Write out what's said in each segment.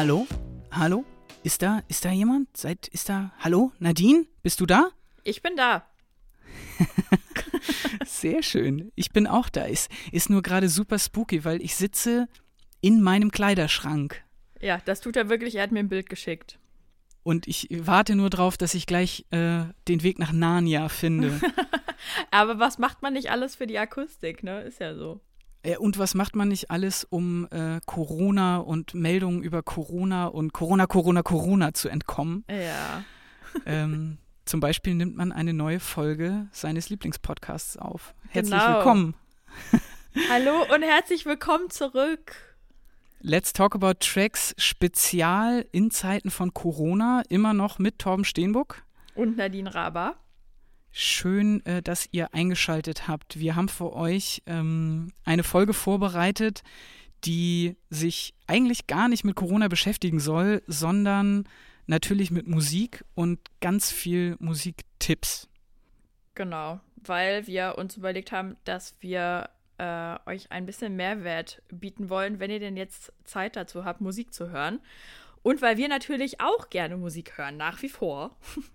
Hallo? Hallo? Ist da, ist da jemand? Seid, ist da, hallo? Nadine? Bist du da? Ich bin da. Sehr schön. Ich bin auch da. Ist, ist nur gerade super spooky, weil ich sitze in meinem Kleiderschrank. Ja, das tut er wirklich. Er hat mir ein Bild geschickt. Und ich warte nur drauf, dass ich gleich äh, den Weg nach Narnia finde. Aber was macht man nicht alles für die Akustik, ne? Ist ja so. Äh, und was macht man nicht alles, um äh, Corona und Meldungen über Corona und Corona, Corona, Corona zu entkommen? Ja. Ähm, zum Beispiel nimmt man eine neue Folge seines Lieblingspodcasts auf. Herzlich Genau. willkommen. Hallo und herzlich willkommen zurück. Let's Talk About Tracks Spezial in Zeiten von Corona, immer noch mit Torben Steenbuck. Und Nadine Raber. Schön, äh, dass ihr eingeschaltet habt. Wir haben für euch ähm, eine Folge vorbereitet, die sich eigentlich gar nicht mit Corona beschäftigen soll, sondern natürlich mit Musik und ganz viel Musiktipps. Genau, weil wir uns überlegt haben, dass wir äh, euch ein bisschen Mehrwert bieten wollen, wenn ihr denn jetzt Zeit dazu habt, Musik zu hören. Und weil wir natürlich auch gerne Musik hören, nach wie vor.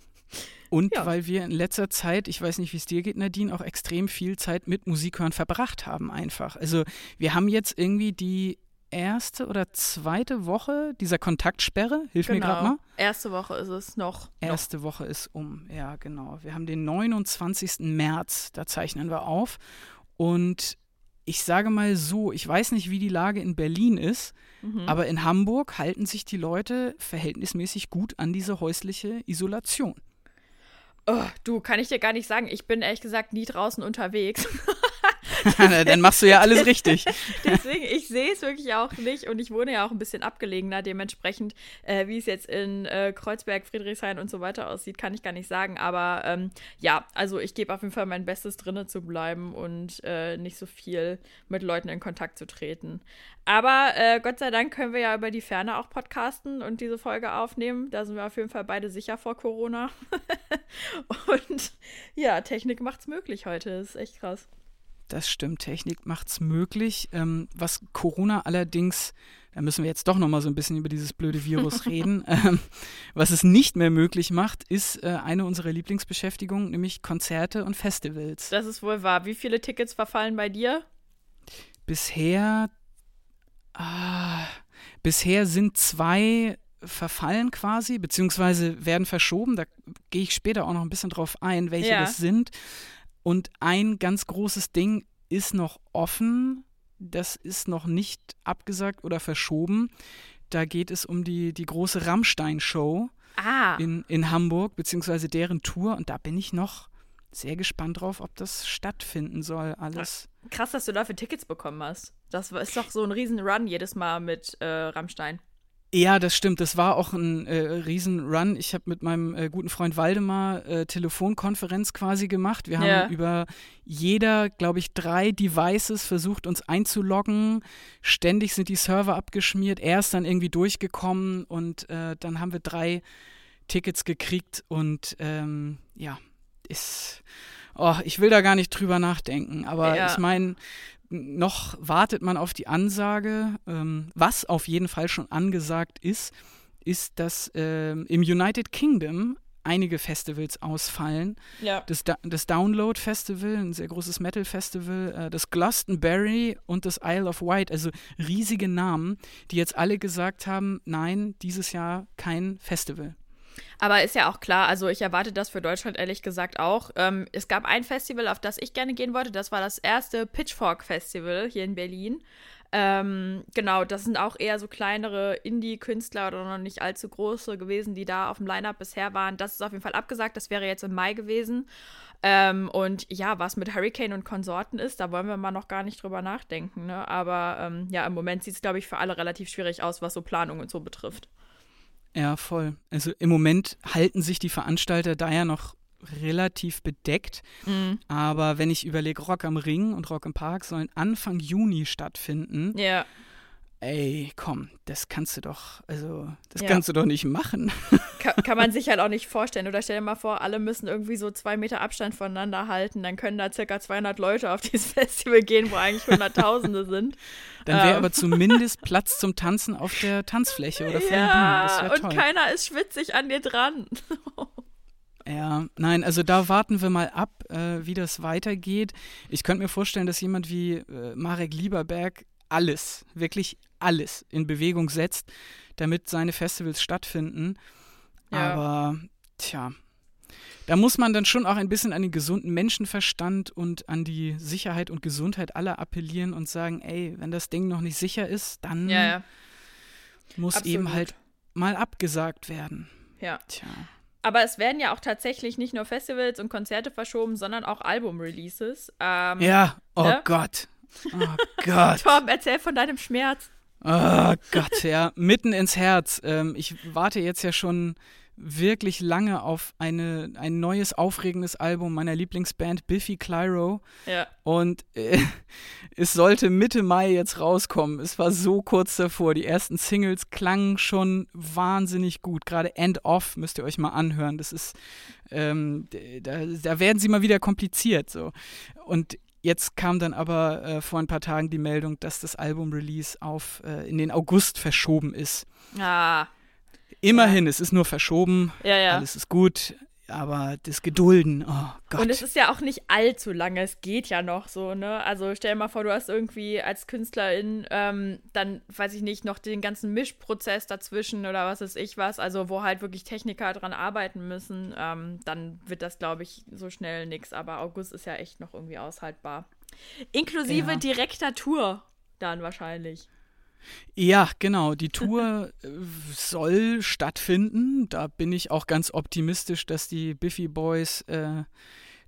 Und Ja. weil wir in letzter Zeit, ich weiß nicht, wie es dir geht, Nadine, auch extrem viel Zeit mit Musik hören verbracht haben einfach. Also wir haben jetzt irgendwie die erste oder zweite Woche dieser Kontaktsperre. Hilf mir gerade mal. Genau. Erste Woche ist es noch. Erste Woche ist um, ja genau. Wir haben den 29. März, da zeichnen wir auf. Und ich sage mal so, ich weiß nicht, wie die Lage in Berlin ist, Mhm. aber in Hamburg halten sich die Leute verhältnismäßig gut an diese häusliche Isolation. Oh, du, kann ich dir gar nicht sagen. Ich bin ehrlich gesagt nie draußen unterwegs. Dann machst du ja alles richtig. Deswegen, ich sehe es wirklich auch nicht und ich wohne ja auch ein bisschen abgelegener. Dementsprechend, äh, wie es jetzt in äh, Kreuzberg, Friedrichshain und so weiter aussieht, kann ich gar nicht sagen. Aber ähm, ja, also ich gebe auf jeden Fall mein Bestes, drinnen zu bleiben und äh, nicht so viel mit Leuten in Kontakt zu treten. Aber äh, Gott sei Dank können wir ja über die Ferne auch podcasten und diese Folge aufnehmen. Da sind wir auf jeden Fall beide sicher vor Corona. und ja, Technik macht's möglich heute. Das ist echt krass. Das stimmt, Technik macht's möglich. Ähm, was Corona allerdings, da müssen wir jetzt doch noch mal so ein bisschen über dieses blöde Virus reden. Ähm, was es nicht mehr möglich macht, ist äh, eine unserer Lieblingsbeschäftigungen, nämlich Konzerte und Festivals. Das ist wohl wahr. Wie viele Tickets verfallen bei dir? Bisher, ah, bisher sind zwei verfallen quasi, beziehungsweise werden verschoben. Da gehe ich später auch noch ein bisschen drauf ein, welche Ja. das sind. Und ein ganz großes Ding ist noch offen. Das ist noch nicht abgesagt oder verschoben. Da geht es um die, die große Rammstein-Show Ah, in, in Hamburg, beziehungsweise deren Tour. Und da bin ich noch sehr gespannt drauf, ob das stattfinden soll, alles. krass, dass du dafür Tickets bekommen hast. Das ist doch so ein riesen Run jedes Mal mit äh, Rammstein. Ja, das stimmt. Das war auch ein äh, Riesen-Run. Ich habe mit meinem äh, guten Freund Waldemar äh, Telefonkonferenz quasi gemacht. Wir haben Ja. über jeder, glaube ich, drei Devices versucht, uns einzuloggen. Ständig sind die Server abgeschmiert. Er ist dann irgendwie durchgekommen und äh, dann haben wir drei Tickets gekriegt und ähm, ja, ist. Oh, ich will da gar nicht drüber nachdenken, aber Ja. ich meine, noch wartet man auf die Ansage. Ähm, was auf jeden Fall schon angesagt ist, ist, dass ähm, im United Kingdom einige Festivals ausfallen. Ja. Das, da das Download Festival, ein sehr großes Metal Festival, äh, das Glastonbury und das Isle of Wight, also riesige Namen, die jetzt alle gesagt haben, nein, dieses Jahr kein Festival. Aber ist ja auch klar, also ich erwarte das für Deutschland ehrlich gesagt auch. Ähm, es gab ein Festival, auf das ich gerne gehen wollte. Das war das erste Pitchfork Festival hier in Berlin. Ähm, genau, das sind auch eher so kleinere Indie-Künstler oder noch nicht allzu große gewesen, die da auf dem Line-Up bisher waren. Das ist auf jeden Fall abgesagt. Das wäre jetzt im Mai gewesen. Ähm, und ja, was mit Hurricane und Konsorten ist, da wollen wir mal noch gar nicht drüber nachdenken. Ne? Aber ähm, ja, im Moment sieht es, glaube ich, für alle relativ schwierig aus, was so Planung und so betrifft. Ja, voll. Also im Moment halten sich die Veranstalter da ja noch relativ bedeckt. Mhm. Aber wenn ich überlege, Rock am Ring und Rock im Park sollen Anfang Juni stattfinden. Ja. Ey, komm, das kannst du doch, also, das ja. kannst du doch nicht machen. Kann, kann, man sich halt auch nicht vorstellen. Oder stell dir mal vor, alle müssen irgendwie so zwei Meter Abstand voneinander halten. Dann können da circa 200 Leute auf dieses Festival gehen, wo eigentlich Hunderttausende sind. Dann wäre ähm. aber zumindest Platz zum Tanzen auf der Tanzfläche oder vor ja, und keiner ist schwitzig an dir dran. Ja, nein, also da warten wir mal ab, äh, wie das weitergeht. Ich könnte mir vorstellen, dass jemand wie äh, Marek Lieberberg alles, wirklich alles in Bewegung setzt, damit seine Festivals stattfinden. Ja. Aber tja, da muss man dann schon auch ein bisschen an den gesunden Menschenverstand und an die Sicherheit und Gesundheit aller appellieren und sagen, ey, wenn das Ding noch nicht sicher ist, dann ja, ja. muss Absolut. eben halt mal abgesagt werden. Ja. Tja. Aber es werden ja auch tatsächlich nicht nur Festivals und Konzerte verschoben, sondern auch Album-Releases. Ähm, ja, oh ne? Gott. Oh Gott. Tom, erzähl von deinem Schmerz. Oh Gott, ja, mitten ins Herz. Ähm, ich warte jetzt ja schon wirklich lange auf eine, ein neues, aufregendes Album meiner Lieblingsband Biffy Clyro. Ja. Und äh, es sollte Mitte Mai jetzt rauskommen. Es war so kurz davor. Die ersten Singles klangen schon wahnsinnig gut. Gerade End Off müsst ihr euch mal anhören. Das ist, ähm, da, da werden sie mal wieder kompliziert. So. Und Jetzt kam dann aber äh, vor ein paar Tagen die Meldung, dass das Album-Release auf äh, in den August verschoben ist. Ah. Immerhin, ja. es ist nur verschoben. Ja, ja. Alles ist gut aber das Gedulden, oh Gott. Und es ist ja auch nicht allzu lange, es geht ja noch so, ne? Also stell dir mal vor, du hast irgendwie als Künstlerin ähm, dann, weiß ich nicht, noch den ganzen Mischprozess dazwischen oder was weiß ich was, also wo halt wirklich Techniker dran arbeiten müssen, ähm, dann wird das, glaube ich, so schnell nix. Aber August ist ja echt noch irgendwie aushaltbar. Inklusive ja. direkter Tour dann wahrscheinlich. Ja, genau. Die Tour äh, soll stattfinden. Da bin ich auch ganz optimistisch, dass die Biffy Boys äh,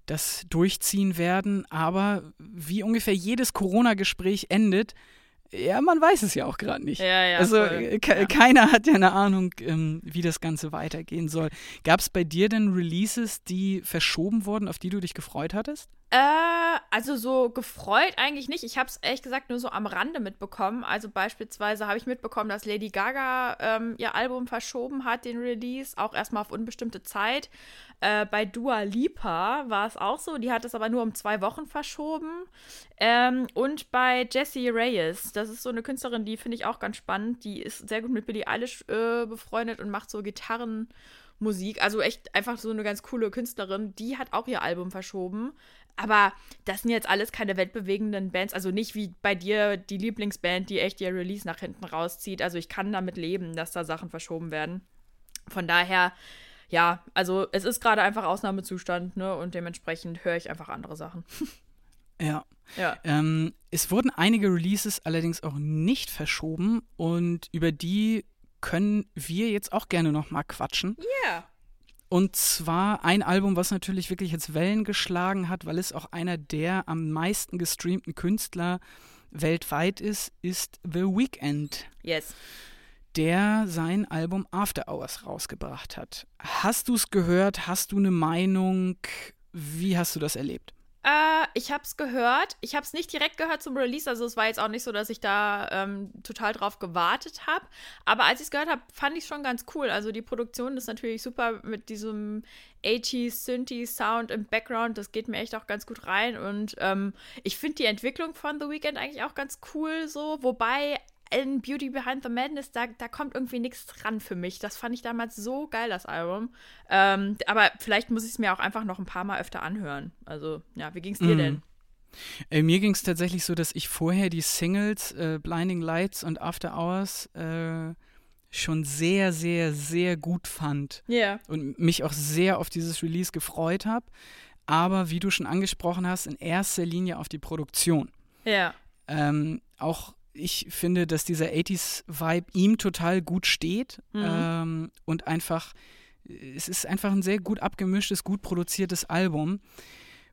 das durchziehen werden. Aber wie ungefähr jedes Corona-Gespräch endet, ja, man weiß es ja auch gerade nicht. Ja, ja, also äh, ja. keiner hat ja eine Ahnung, ähm, wie das Ganze weitergehen soll. Gab es bei dir denn Releases, die verschoben wurden, auf die du dich gefreut hattest? Äh, also so gefreut eigentlich nicht. Ich habe es ehrlich gesagt nur so am Rande mitbekommen. Also beispielsweise habe ich mitbekommen, dass Lady Gaga ähm, ihr Album verschoben hat, den Release, auch erstmal auf unbestimmte Zeit. Äh, bei Dua Lipa war es auch so. Die hat es aber nur um zwei Wochen verschoben. Ähm, und bei Jessie Reyes, das ist so eine Künstlerin, die finde ich auch ganz spannend. Die ist sehr gut mit Billie Eilish äh, befreundet und macht so Gitarrenmusik. Also echt einfach so eine ganz coole Künstlerin. Die hat auch ihr Album verschoben. Aber das sind jetzt alles keine weltbewegenden Bands. Also nicht wie bei dir die Lieblingsband, die echt ihr Release nach hinten rauszieht. Also ich kann damit leben, dass da Sachen verschoben werden. Von daher, ja, also es ist gerade einfach Ausnahmezustand, ne? Und dementsprechend höre ich einfach andere Sachen. Ja. ja. Ähm, es wurden einige Releases allerdings auch nicht verschoben und über die können wir jetzt auch gerne noch mal quatschen. Ja. Yeah. Und zwar ein Album, was natürlich wirklich jetzt Wellen geschlagen hat, weil es auch einer der am meisten gestreamten Künstler weltweit ist, ist The Weeknd. Yes. Der sein Album After Hours rausgebracht hat. Hast du es gehört? Hast du eine Meinung? Wie hast du das erlebt? Äh, ich habe es gehört. Ich habe es nicht direkt gehört zum Release, also es war jetzt auch nicht so, dass ich da ähm, total drauf gewartet habe. Aber als ich es gehört habe, fand ich es schon ganz cool. Also die Produktion ist natürlich super mit diesem 80s Synthi Sound im Background. Das geht mir echt auch ganz gut rein. Und ähm, ich finde die Entwicklung von The Weeknd eigentlich auch ganz cool so. Wobei in Beauty Behind the Madness, da, da kommt irgendwie nichts dran für mich. Das fand ich damals so geil, das Album. Ähm, aber vielleicht muss ich es mir auch einfach noch ein paar Mal öfter anhören. Also, ja, wie ging es dir mm. denn? Äh, mir ging es tatsächlich so, dass ich vorher die Singles äh, Blinding Lights und After Hours äh, schon sehr, sehr, sehr gut fand. Ja. Yeah. Und mich auch sehr auf dieses Release gefreut habe. Aber wie du schon angesprochen hast, in erster Linie auf die Produktion. Ja. Yeah. Ähm, auch ich finde, dass dieser 80s-Vibe ihm total gut steht mhm. ähm, und einfach, es ist einfach ein sehr gut abgemischtes, gut produziertes Album,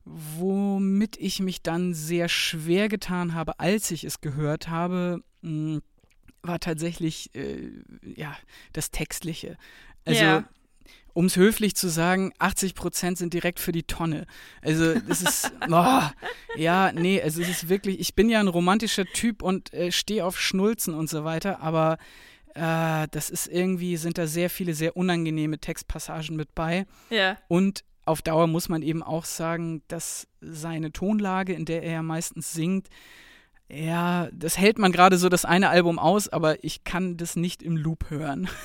womit ich mich dann sehr schwer getan habe, als ich es gehört habe, mh, hm, war tatsächlich äh, ja das Textliche. Also ja um es höflich zu sagen, 80 Prozent sind direkt für die Tonne. Also das ist, oh, Ja, nee, also es ist wirklich, ich bin ja ein romantischer Typ und äh, stehe auf Schnulzen und so weiter, aber äh, das ist irgendwie, sind da sehr viele sehr unangenehme Textpassagen mit bei. Ja. Und auf Dauer muss man eben auch sagen, dass seine Tonlage, in der er ja meistens singt, ja, das hält man gerade so das eine Album aus, aber ich kann das nicht im Loop hören.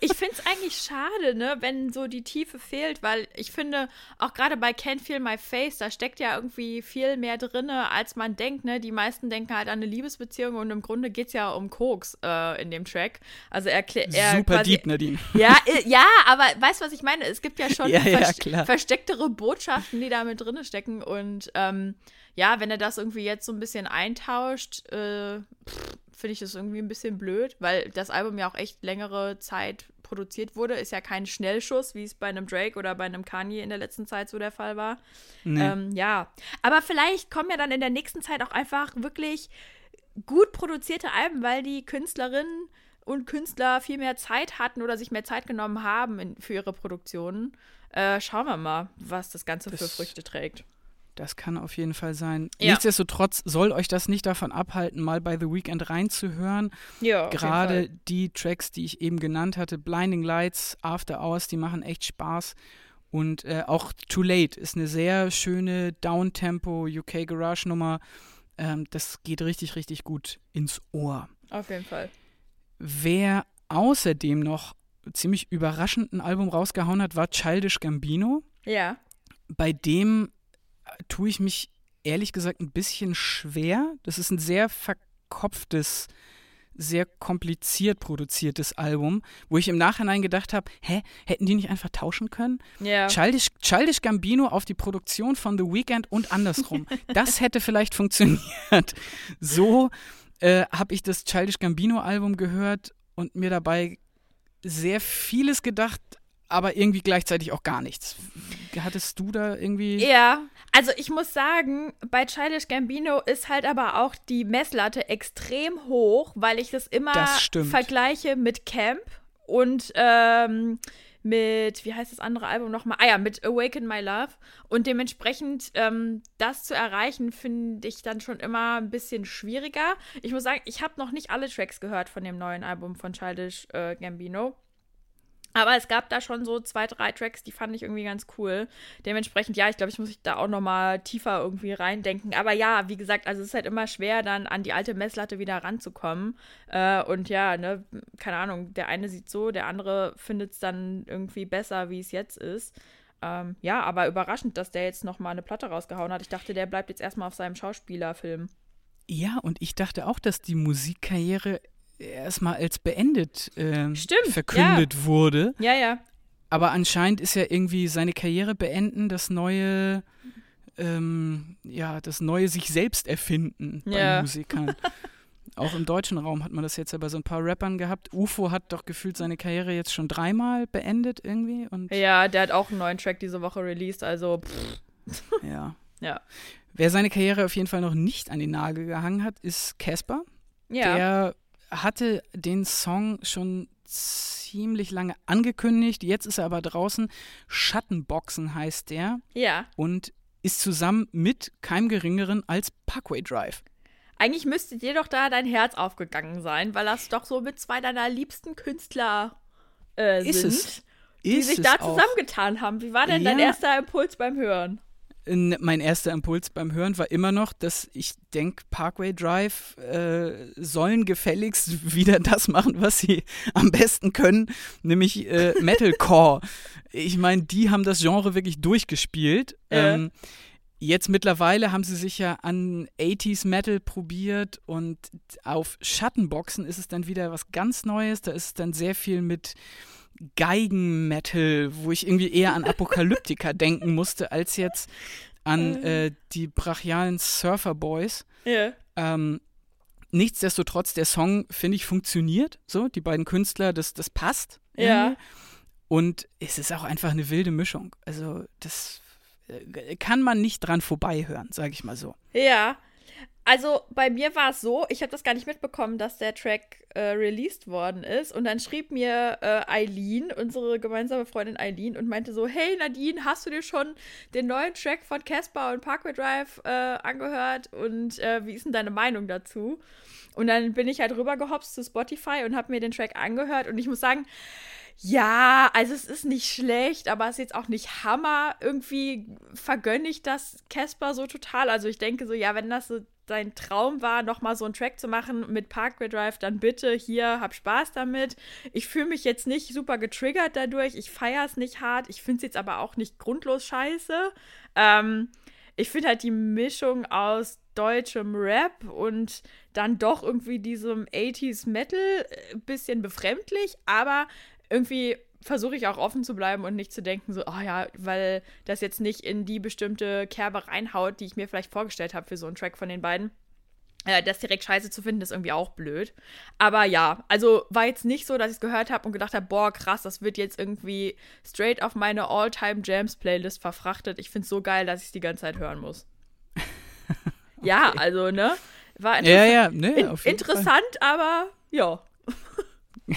Ich finde es eigentlich schade, ne, wenn so die Tiefe fehlt, weil ich finde, auch gerade bei Can't Feel My Face, da steckt ja irgendwie viel mehr drin, als man denkt, ne? Die meisten denken halt an eine Liebesbeziehung und im Grunde geht es ja um Koks äh, in dem Track. Also er erklärt. Super quasi, deep, Nadine. Ja, ja, aber weißt du, was ich meine? Es gibt ja schon ja, ja, vers verstecktere Botschaften, die da mit drin stecken und ähm, ja, wenn er das irgendwie jetzt so ein bisschen eintauscht, äh, finde ich das irgendwie ein bisschen blöd, weil das Album ja auch echt längere Zeit produziert wurde. Ist ja kein Schnellschuss, wie es bei einem Drake oder bei einem Kanye in der letzten Zeit so der Fall war. Nee. Ähm, ja, aber vielleicht kommen ja dann in der nächsten Zeit auch einfach wirklich gut produzierte Alben, weil die Künstlerinnen und Künstler viel mehr Zeit hatten oder sich mehr Zeit genommen haben in, für ihre Produktionen. Äh, schauen wir mal, was das Ganze das, für Früchte trägt. Das kann auf jeden Fall sein. Ja. Nichtsdestotrotz soll euch das nicht davon abhalten, mal bei The Weekend reinzuhören. Ja, Gerade die Tracks, die ich eben genannt hatte, Blinding Lights, After Hours, die machen echt Spaß. Und äh, auch Too Late ist eine sehr schöne Downtempo UK Garage Nummer. Ähm, das geht richtig, richtig gut ins Ohr. Auf jeden Fall. Wer außerdem noch ziemlich überraschend ein Album rausgehauen hat, war Childish Gambino. Ja. Bei dem tue ich mich ehrlich gesagt ein bisschen schwer. Das ist ein sehr verkopftes, sehr kompliziert produziertes Album, wo ich im Nachhinein gedacht habe, hä, hätten die nicht einfach tauschen können? Ja. Childish, Childish Gambino auf die Produktion von The Weeknd und andersrum. das hätte vielleicht funktioniert. So äh, habe ich das Childish Gambino Album gehört und mir dabei sehr vieles gedacht, aber irgendwie gleichzeitig auch gar nichts. Hattest du da irgendwie. Ja, also ich muss sagen, bei Childish Gambino ist halt aber auch die Messlatte extrem hoch, weil ich das immer das vergleiche mit Camp und ähm, mit, wie heißt das andere Album nochmal? Ah ja, mit Awaken My Love. Und dementsprechend ähm, das zu erreichen, finde ich dann schon immer ein bisschen schwieriger. Ich muss sagen, ich habe noch nicht alle Tracks gehört von dem neuen Album von Childish äh, Gambino. Aber es gab da schon so zwei, drei Tracks, die fand ich irgendwie ganz cool. Dementsprechend, ja, ich glaube, ich muss mich da auch noch mal tiefer irgendwie reindenken. Aber ja, wie gesagt, also es ist halt immer schwer, dann an die alte Messlatte wieder ranzukommen. Äh, und ja, ne, keine Ahnung, der eine sieht so, der andere findet es dann irgendwie besser, wie es jetzt ist. Ähm, ja, aber überraschend, dass der jetzt noch mal eine Platte rausgehauen hat. Ich dachte, der bleibt jetzt erstmal auf seinem Schauspielerfilm. Ja, und ich dachte auch, dass die Musikkarriere erstmal als beendet äh, Stimmt, verkündet ja. wurde. Ja, ja. Aber anscheinend ist ja irgendwie seine Karriere beenden, das neue, ähm, ja, das neue sich selbst erfinden ja. bei Musikern. Auch im deutschen Raum hat man das jetzt ja bei so ein paar Rappern gehabt. UFO hat doch gefühlt seine Karriere jetzt schon dreimal beendet irgendwie. Und ja, der hat auch einen neuen Track diese Woche released, also pff. Ja. ja. Wer seine Karriere auf jeden Fall noch nicht an den Nagel gehangen hat, ist Casper. Ja. Der hatte den Song schon ziemlich lange angekündigt. Jetzt ist er aber draußen. Schattenboxen heißt der. Ja. Und ist zusammen mit keinem Geringeren als Parkway Drive. Eigentlich müsste dir doch da dein Herz aufgegangen sein, weil das doch so mit zwei deiner liebsten Künstler äh, ist sind, die sich da zusammengetan haben. Wie war denn ja. dein erster Impuls beim Hören? Mein erster Impuls beim Hören war immer noch, dass ich denke, Parkway Drive äh, sollen gefälligst wieder das machen, was sie am besten können, nämlich äh, Metalcore. ich meine, die haben das Genre wirklich durchgespielt. Ja. Ähm, jetzt mittlerweile haben sie sich ja an 80s Metal probiert und auf Schattenboxen ist es dann wieder was ganz Neues. Da ist es dann sehr viel mit Geigenmetal, wo ich irgendwie eher an Apokalyptika denken musste, als jetzt an äh, die brachialen Surfer Boys. Ja. Ähm, nichtsdestotrotz, der Song, finde ich, funktioniert. So, die beiden Künstler, das, das passt. Ja. Und es ist auch einfach eine wilde Mischung. Also, das äh, kann man nicht dran vorbeihören, sage ich mal so. Ja. Also bei mir war es so, ich habe das gar nicht mitbekommen, dass der Track äh, released worden ist. Und dann schrieb mir äh, Eileen, unsere gemeinsame Freundin Eileen, und meinte so: Hey Nadine, hast du dir schon den neuen Track von Casper und Parkway Drive äh, angehört? Und äh, wie ist denn deine Meinung dazu? Und dann bin ich halt rübergehopst zu Spotify und habe mir den Track angehört. Und ich muss sagen, ja, also es ist nicht schlecht, aber es ist jetzt auch nicht Hammer. Irgendwie vergönne ich das Casper so total. Also ich denke so, ja, wenn das so dein Traum war, nochmal so einen Track zu machen mit Parkway Drive, dann bitte hier, hab Spaß damit. Ich fühle mich jetzt nicht super getriggert dadurch. Ich feiere es nicht hart. Ich finde es jetzt aber auch nicht grundlos scheiße. Ähm, ich finde halt die Mischung aus deutschem Rap und dann doch irgendwie diesem 80s Metal ein äh, bisschen befremdlich, aber irgendwie versuche ich auch offen zu bleiben und nicht zu denken, so, oh ja, weil das jetzt nicht in die bestimmte Kerbe reinhaut, die ich mir vielleicht vorgestellt habe für so einen Track von den beiden. Äh, das direkt scheiße zu finden, ist irgendwie auch blöd. Aber ja, also war jetzt nicht so, dass ich es gehört habe und gedacht habe, boah, krass, das wird jetzt irgendwie straight auf meine All-Time-Jams-Playlist verfrachtet. Ich finde es so geil, dass ich es die ganze Zeit hören muss. okay. Ja, also, ne? War interessant, ja, ja, ne, in, interessant Fall. aber ja.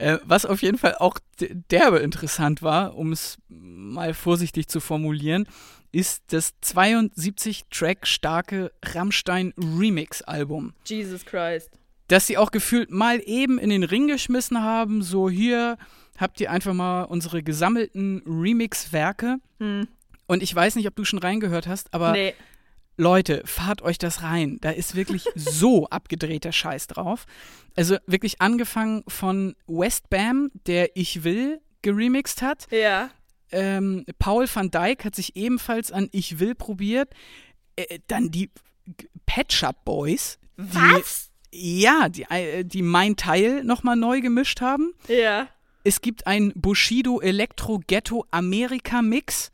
Äh, was auf jeden Fall auch derbe interessant war, um es mal vorsichtig zu formulieren, ist das 72-Track starke Rammstein Remix-Album. Jesus Christ. Das sie auch gefühlt mal eben in den Ring geschmissen haben, so hier habt ihr einfach mal unsere gesammelten Remix-Werke. Hm. Und ich weiß nicht, ob du schon reingehört hast, aber nee. Leute, fahrt euch das rein. Da ist wirklich so abgedrehter Scheiß drauf. Also wirklich angefangen von Westbam, der Ich Will geremixed hat. Ja. Ähm, Paul van Dyk hat sich ebenfalls an Ich Will probiert. Äh, dann die Pet Shop Boys. Was? Die, ja, die, äh, die Mein Teil nochmal neu gemischt haben. Ja. Es gibt ein Bushido Electro Ghetto Amerika Mix.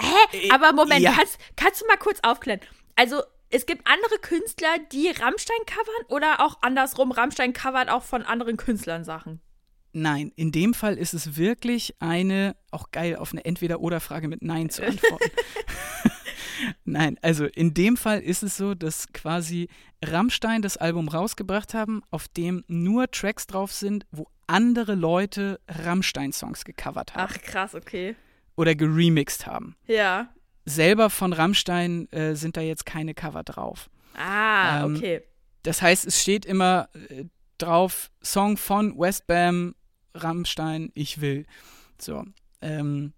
Hä? Äh, Aber Moment, ja. kannst, kannst du mal kurz aufklären? Also, es gibt andere Künstler, die Rammstein covern oder auch andersrum, Rammstein covert auch von anderen Künstlern Sachen? Nein, in dem Fall ist es wirklich eine, auch geil, auf eine Entweder-Oder-Frage mit Nein zu antworten. Nein, also in dem Fall ist es so, dass quasi Rammstein das Album rausgebracht haben, auf dem nur Tracks drauf sind, wo andere Leute Rammstein-Songs gecovert haben. Ach krass, okay oder geremixed haben. Ja. Selber von Rammstein äh, sind da jetzt keine Cover drauf. Ah, ähm, okay. Das heißt, es steht immer äh, drauf, Song von Westbam, Rammstein, ich will. So. Ähm,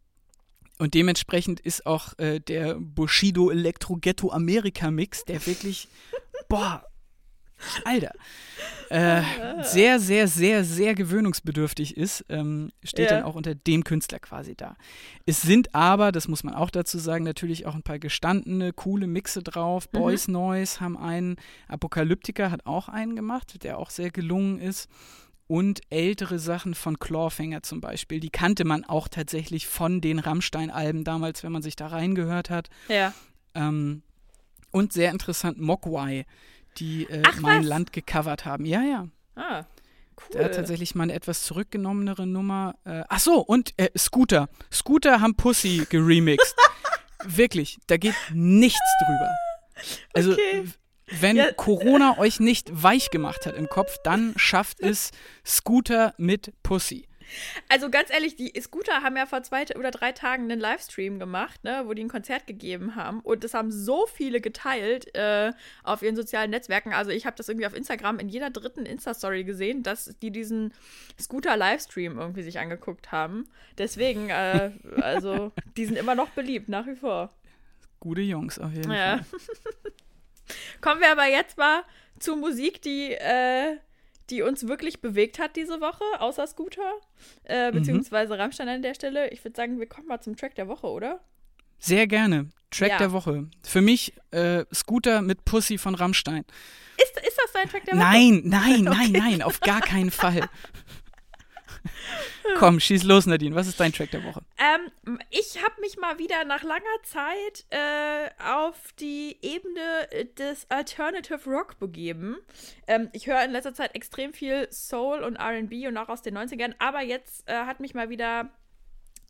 und dementsprechend ist auch äh, der Bushido Electro Ghetto Amerika Mix, der wirklich, boah, Alter, äh, sehr, sehr, sehr, sehr gewöhnungsbedürftig ist, ähm, steht ja. dann auch unter dem Künstler quasi da. Es sind aber, das muss man auch dazu sagen, natürlich auch ein paar gestandene, coole Mixe drauf. Mhm. Boys Noise haben einen, Apokalyptiker hat auch einen gemacht, der auch sehr gelungen ist. Und ältere Sachen von Clawfinger zum Beispiel, die kannte man auch tatsächlich von den Rammstein-Alben damals, wenn man sich da reingehört hat. Ja. Ähm, und sehr interessant Mogwai die äh, mein was? Land gecovert haben. Ja, ja. Ah. Cool. Hat tatsächlich mal eine etwas zurückgenommenere Nummer. Äh, ach so, und äh, Scooter. Scooter haben Pussy geremixed. Wirklich, da geht nichts drüber. Also, okay. wenn ja. Corona euch nicht weich gemacht hat im Kopf, dann schafft es Scooter mit Pussy. Also ganz ehrlich, die Scooter haben ja vor zwei oder drei Tagen einen Livestream gemacht, ne, wo die ein Konzert gegeben haben. Und das haben so viele geteilt äh, auf ihren sozialen Netzwerken. Also ich habe das irgendwie auf Instagram in jeder dritten Insta-Story gesehen, dass die diesen Scooter-Livestream irgendwie sich angeguckt haben. Deswegen, äh, also die sind immer noch beliebt, nach wie vor. Gute Jungs auf jeden ja. Fall. Kommen wir aber jetzt mal zu Musik, die äh, die uns wirklich bewegt hat diese Woche, außer Scooter, äh, mhm. beziehungsweise mhm. Rammstein an der Stelle. Ich würde sagen, wir kommen mal zum Track der Woche, oder? Sehr gerne. Track ja. der Woche. Für mich äh, Scooter mit Pussy von Rammstein. Ist, ist das dein Track der Woche? Nein, nein, okay. nein, nein, auf gar keinen Fall. Komm, schieß los, Nadine. Was ist dein Track der Woche? Ähm, ich habe mich mal wieder nach langer Zeit äh, auf die Ebene des Alternative Rock begeben. Ähm, ich höre in letzter Zeit extrem viel Soul und RB und auch aus den 90ern, aber jetzt äh, hat mich mal wieder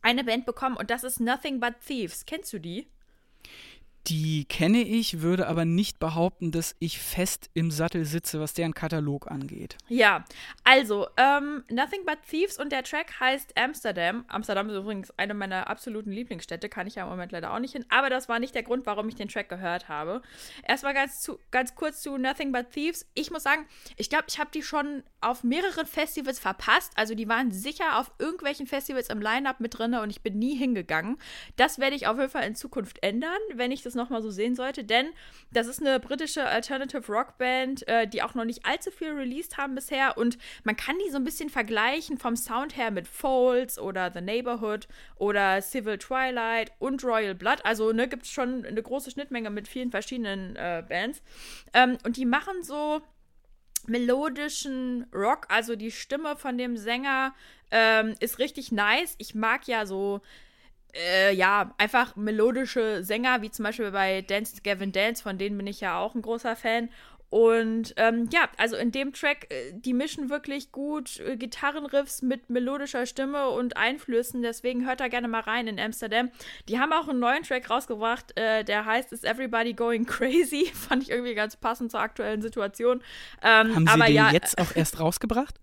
eine Band bekommen und das ist Nothing But Thieves. Kennst du die? Die kenne ich, würde aber nicht behaupten, dass ich fest im Sattel sitze, was deren Katalog angeht. Ja, also, ähm, Nothing But Thieves und der Track heißt Amsterdam. Amsterdam ist übrigens eine meiner absoluten Lieblingsstädte, kann ich ja im Moment leider auch nicht hin. Aber das war nicht der Grund, warum ich den Track gehört habe. Erstmal ganz, zu, ganz kurz zu Nothing But Thieves. Ich muss sagen, ich glaube, ich habe die schon auf mehreren Festivals verpasst. Also, die waren sicher auf irgendwelchen Festivals im Line-Up mit drin und ich bin nie hingegangen. Das werde ich auf jeden Fall in Zukunft ändern, wenn ich das nochmal so sehen sollte, denn das ist eine britische Alternative Rock Band, äh, die auch noch nicht allzu viel released haben bisher und man kann die so ein bisschen vergleichen vom Sound her mit Folds oder The Neighborhood oder Civil Twilight und Royal Blood. Also ne, gibt es schon eine große Schnittmenge mit vielen verschiedenen äh, Bands. Ähm, und die machen so melodischen Rock, also die Stimme von dem Sänger ähm, ist richtig nice. Ich mag ja so äh, ja, einfach melodische Sänger, wie zum Beispiel bei Dance Gavin Dance, von denen bin ich ja auch ein großer Fan. Und ähm, ja, also in dem Track, äh, die mischen wirklich gut äh, Gitarrenriffs mit melodischer Stimme und Einflüssen. Deswegen hört da gerne mal rein in Amsterdam. Die haben auch einen neuen Track rausgebracht, äh, der heißt Is Everybody Going Crazy? Fand ich irgendwie ganz passend zur aktuellen Situation. Ähm, haben Sie aber den ja, jetzt auch erst rausgebracht?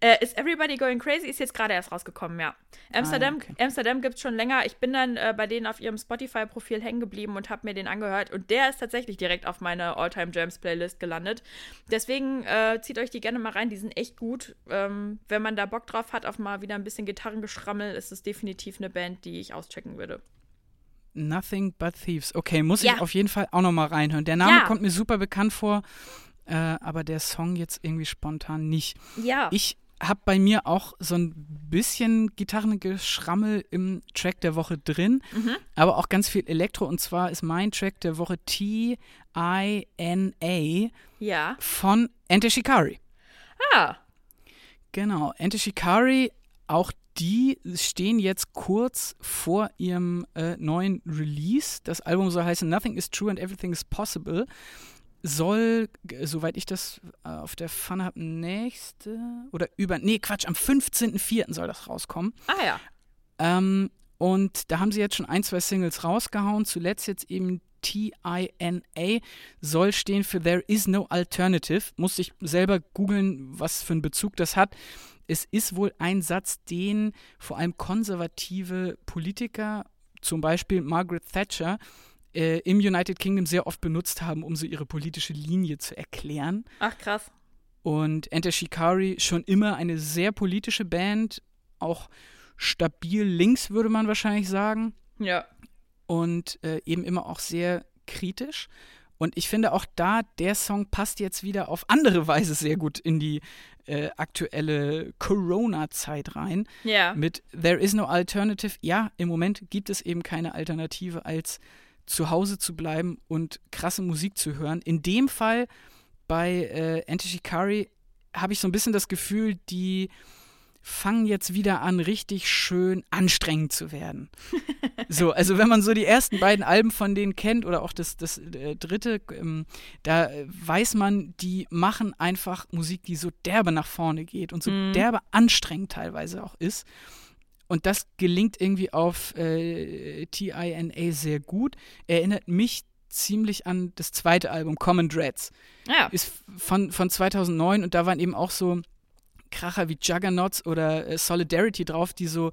Äh, Is Everybody Going Crazy ist jetzt gerade erst rausgekommen, ja. Amsterdam, ah, okay. Amsterdam gibt es schon länger. Ich bin dann äh, bei denen auf ihrem Spotify-Profil hängen geblieben und habe mir den angehört. Und der ist tatsächlich direkt auf meine All-Time Jams-Playlist gelandet. Deswegen äh, zieht euch die gerne mal rein. Die sind echt gut. Ähm, wenn man da Bock drauf hat, auf mal wieder ein bisschen Gitarrengeschrammel, ist es definitiv eine Band, die ich auschecken würde. Nothing but Thieves. Okay, muss ja. ich auf jeden Fall auch noch mal reinhören. Der Name ja. kommt mir super bekannt vor äh, aber der Song jetzt irgendwie spontan nicht. Ja. Ich habe bei mir auch so ein bisschen Gitarrengeschrammel im Track der Woche drin, mhm. aber auch ganz viel Elektro. Und zwar ist mein Track der Woche T-I-N-A ja. von Ente Shikari. Ah. Genau, Ente Shikari, auch die stehen jetzt kurz vor ihrem äh, neuen Release. Das Album soll heißen Nothing is True and Everything is Possible soll, soweit ich das äh, auf der Pfanne habe, nächste oder über, nee, Quatsch, am 15.04. soll das rauskommen. Ah ja. Ähm, und da haben sie jetzt schon ein, zwei Singles rausgehauen. Zuletzt jetzt eben T-I-N-A soll stehen für There is no alternative. Musste ich selber googeln, was für einen Bezug das hat. Es ist wohl ein Satz, den vor allem konservative Politiker, zum Beispiel Margaret Thatcher, äh, im United Kingdom sehr oft benutzt haben, um so ihre politische Linie zu erklären. Ach, krass. Und Enter Shikari schon immer eine sehr politische Band, auch stabil links, würde man wahrscheinlich sagen. Ja. Und äh, eben immer auch sehr kritisch. Und ich finde auch da, der Song passt jetzt wieder auf andere Weise sehr gut in die äh, aktuelle Corona-Zeit rein. Ja. Mit There is no alternative. Ja, im Moment gibt es eben keine Alternative als zu Hause zu bleiben und krasse Musik zu hören. In dem Fall bei äh, Antishikari habe ich so ein bisschen das Gefühl, die fangen jetzt wieder an, richtig schön anstrengend zu werden. so, also wenn man so die ersten beiden Alben von denen kennt oder auch das, das äh, dritte, ähm, da weiß man, die machen einfach Musik, die so derbe nach vorne geht und so mhm. derbe anstrengend teilweise auch ist. Und das gelingt irgendwie auf äh, TINA sehr gut. Erinnert mich ziemlich an das zweite Album, Common Dreads. Ja. Ist von, von 2009 und da waren eben auch so Kracher wie Juggernauts oder äh, Solidarity drauf, die so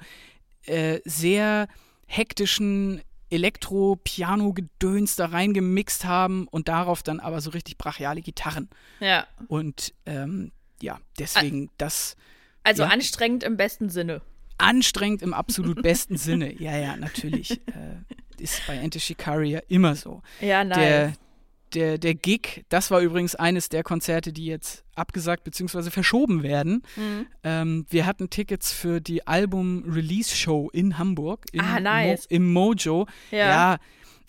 äh, sehr hektischen Elektro-Piano-Gedöns da reingemixt haben und darauf dann aber so richtig brachiale Gitarren. Ja. Und ähm, ja, deswegen das. Also ja. anstrengend im besten Sinne anstrengend im absolut besten Sinne. Ja, ja, natürlich. Äh, ist bei Ente Shikari ja immer so. Ja, nice. Der, der, der Gig, das war übrigens eines der Konzerte, die jetzt abgesagt bzw. verschoben werden. Mhm. Ähm, wir hatten Tickets für die Album-Release-Show in Hamburg. Im ah, nice. Mo Im Mojo. Ja. ja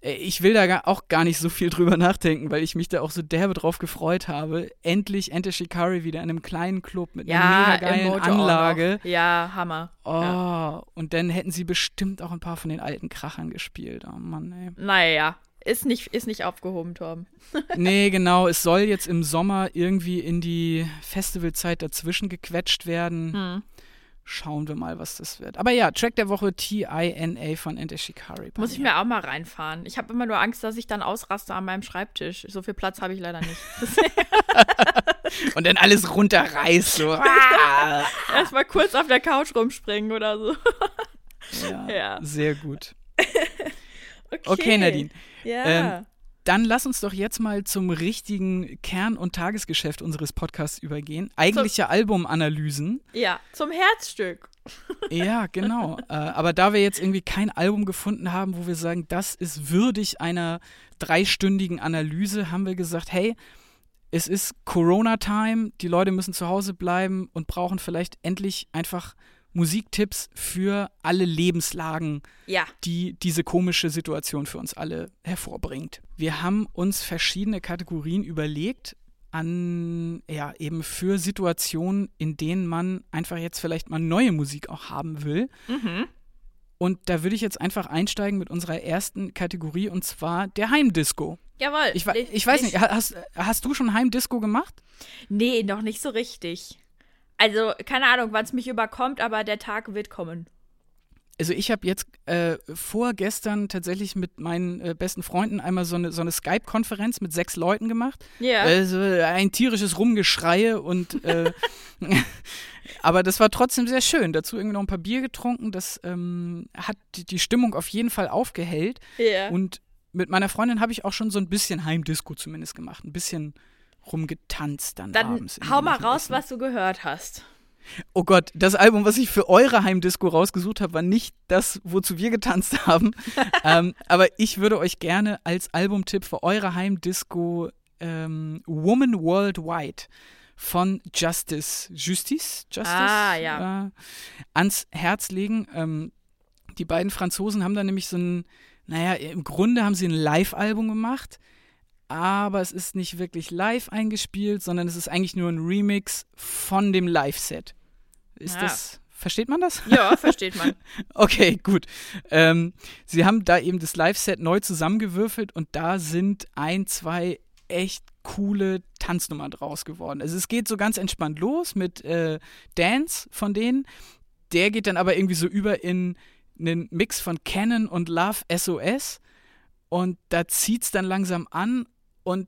ich will da auch gar nicht so viel drüber nachdenken, weil ich mich da auch so derbe drauf gefreut habe. Endlich Ente Shikari wieder in einem kleinen Club mit einer ja, mega geilen Anlage. Ja, Hammer. Oh, ja. und dann hätten sie bestimmt auch ein paar von den alten Krachern gespielt. Oh Mann, ey. Naja, ist nicht, ist nicht aufgehoben, Torben. nee, genau. Es soll jetzt im Sommer irgendwie in die Festivalzeit dazwischen gequetscht werden. Hm. Schauen wir mal, was das wird. Aber ja, Track der Woche T-I-N-A von Ente Shikari. Muss ich mir auch mal reinfahren. Ich habe immer nur Angst, dass ich dann ausraste an meinem Schreibtisch. So viel Platz habe ich leider nicht. Und dann alles runterreißt. So. Erstmal kurz auf der Couch rumspringen oder so. Ja, ja. sehr gut. okay. okay, Nadine. Ja. Ähm, dann lass uns doch jetzt mal zum richtigen Kern- und Tagesgeschäft unseres Podcasts übergehen. Eigentliche zum, Albumanalysen. Ja, zum Herzstück. Ja, genau. äh, aber da wir jetzt irgendwie kein Album gefunden haben, wo wir sagen, das ist würdig einer dreistündigen Analyse, haben wir gesagt, hey, es ist Corona-Time, die Leute müssen zu Hause bleiben und brauchen vielleicht endlich einfach Musiktipps für alle Lebenslagen, ja. die diese komische Situation für uns alle hervorbringt. Wir haben uns verschiedene Kategorien überlegt, an, ja, eben für Situationen, in denen man einfach jetzt vielleicht mal neue Musik auch haben will. Mhm. Und da würde ich jetzt einfach einsteigen mit unserer ersten Kategorie und zwar der Heimdisco. Jawohl. Ich, ich, weiß nicht, hast, hast du schon Heimdisco gemacht? Nee, noch nicht so richtig. Also, keine Ahnung, wann es mich überkommt, aber der Tag wird kommen. Also ich habe jetzt äh, vorgestern tatsächlich mit meinen äh, besten Freunden einmal so eine, so eine Skype-Konferenz mit sechs Leuten gemacht. Ja. Also ein tierisches Rumgeschreie und äh, aber das war trotzdem sehr schön. Dazu irgendwie noch ein paar Bier getrunken. Das ähm, hat die, Stimmung auf jeden Fall aufgehellt. Ja. Und mit meiner Freundin habe ich auch schon so ein bisschen Heimdisco zumindest gemacht. Ein bisschen rumgetanzt dann, dann abends. Hau mal raus, was du gehört hast. Oh Gott, das Album, was ich für eure Heimdisco rausgesucht habe, war nicht das, wozu wir getanzt haben. ähm, aber ich würde euch gerne als Albumtipp für eure Heimdisco ähm, Woman Worldwide von Justice, Justice, Justice ah, ja. äh, ans Herz legen. Ähm, die beiden Franzosen haben da nämlich so ein, naja, im Grunde haben sie ein Live-Album gemacht aber es ist nicht wirklich live eingespielt, sondern es ist eigentlich nur ein Remix von dem Live-Set. Ist ja. das, versteht man das? Ja, versteht man. okay, gut. Ähm, sie haben da eben das Live-Set neu zusammengewürfelt und da sind ein, zwei echt coole Tanznummern draus geworden. Also es geht so ganz entspannt los mit äh, Dance von denen. Der geht dann aber irgendwie so über in einen Mix von Canon und Love SOS. Und da zieht es dann langsam an und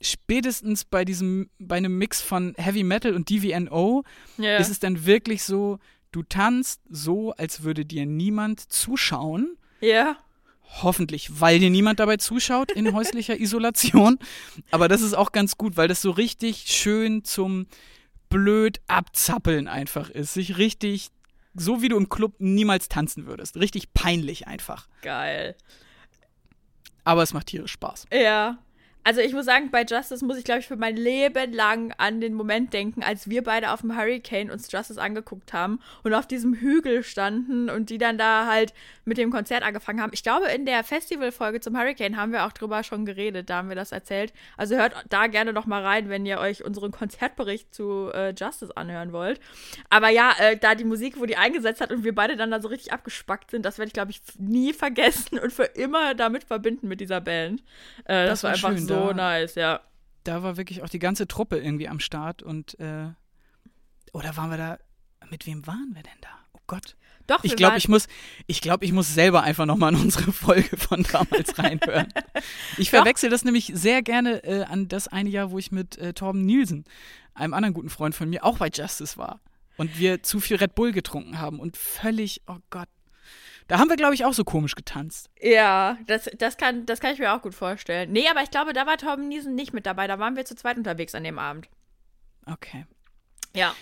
spätestens bei diesem, bei einem Mix von Heavy Metal und DVNO yeah. ist es dann wirklich so, du tanzt so, als würde dir niemand zuschauen. Ja. Yeah. Hoffentlich, weil dir niemand dabei zuschaut in häuslicher Isolation. Aber das ist auch ganz gut, weil das so richtig schön zum blöd abzappeln einfach ist. Sich richtig, so wie du im Club niemals tanzen würdest. Richtig peinlich einfach. Geil. Aber es macht tierisch Spaß. Ja. Also ich muss sagen, bei Justice muss ich, glaube ich, für mein Leben lang an den Moment denken, als wir beide auf dem Hurricane uns Justice angeguckt haben und auf diesem Hügel standen und die dann da halt mit dem Konzert angefangen haben. Ich glaube, in der Festivalfolge zum Hurricane haben wir auch drüber schon geredet, da haben wir das erzählt. Also hört da gerne noch mal rein, wenn ihr euch unseren Konzertbericht zu äh, Justice anhören wollt. Aber ja, äh, da die Musik, wo die eingesetzt hat und wir beide dann da so richtig abgespackt sind, das werde ich, glaube ich, nie vergessen und für immer damit verbinden mit dieser Band. Äh, das, das, war einfach schön so da, nice, ja. Da war wirklich auch die ganze Truppe irgendwie am Start und äh, oder waren wir da, mit wem waren wir denn da? Oh Gott. Doch, ich glaube, ich muss, ich glaube, ich muss selber einfach nochmal in unsere Folge von damals reinhören. Ich verwechsel das nämlich sehr gerne äh, an das eine Jahr, wo ich mit äh, Torben Nielsen, einem anderen guten Freund von mir, auch bei Justice war. Und wir zu viel Red Bull getrunken haben und völlig, oh Gott, da haben wir, glaube ich, auch so komisch getanzt. Ja, das, das, kann, das kann ich mir auch gut vorstellen. Nee, aber ich glaube, da war Torben Niesen nicht mit dabei. Da waren wir zu zweit unterwegs an dem Abend. Okay. Ja.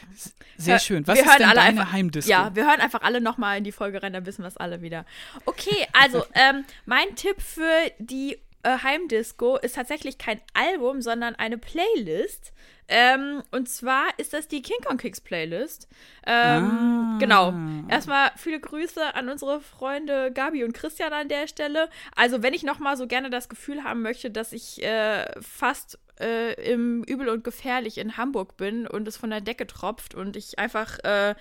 Sehr schön. Was wir ist denn deine einfach, Heimdisco? Ja, wir hören einfach alle nochmal in die Folge rein, dann wissen wir es alle wieder. Okay, also ähm, mein Tipp für die äh, Heimdisco ist tatsächlich kein Album, sondern eine Playlist. Ähm, und zwar ist das die King Kong Kicks Playlist. Ähm, ah. Genau. Erstmal viele Grüße an unsere Freunde Gabi und Christian an der Stelle. Also, wenn ich noch mal so gerne das Gefühl haben möchte, dass ich äh, fast äh, im Übel und Gefährlich in Hamburg bin und es von der Decke tropft und ich einfach äh,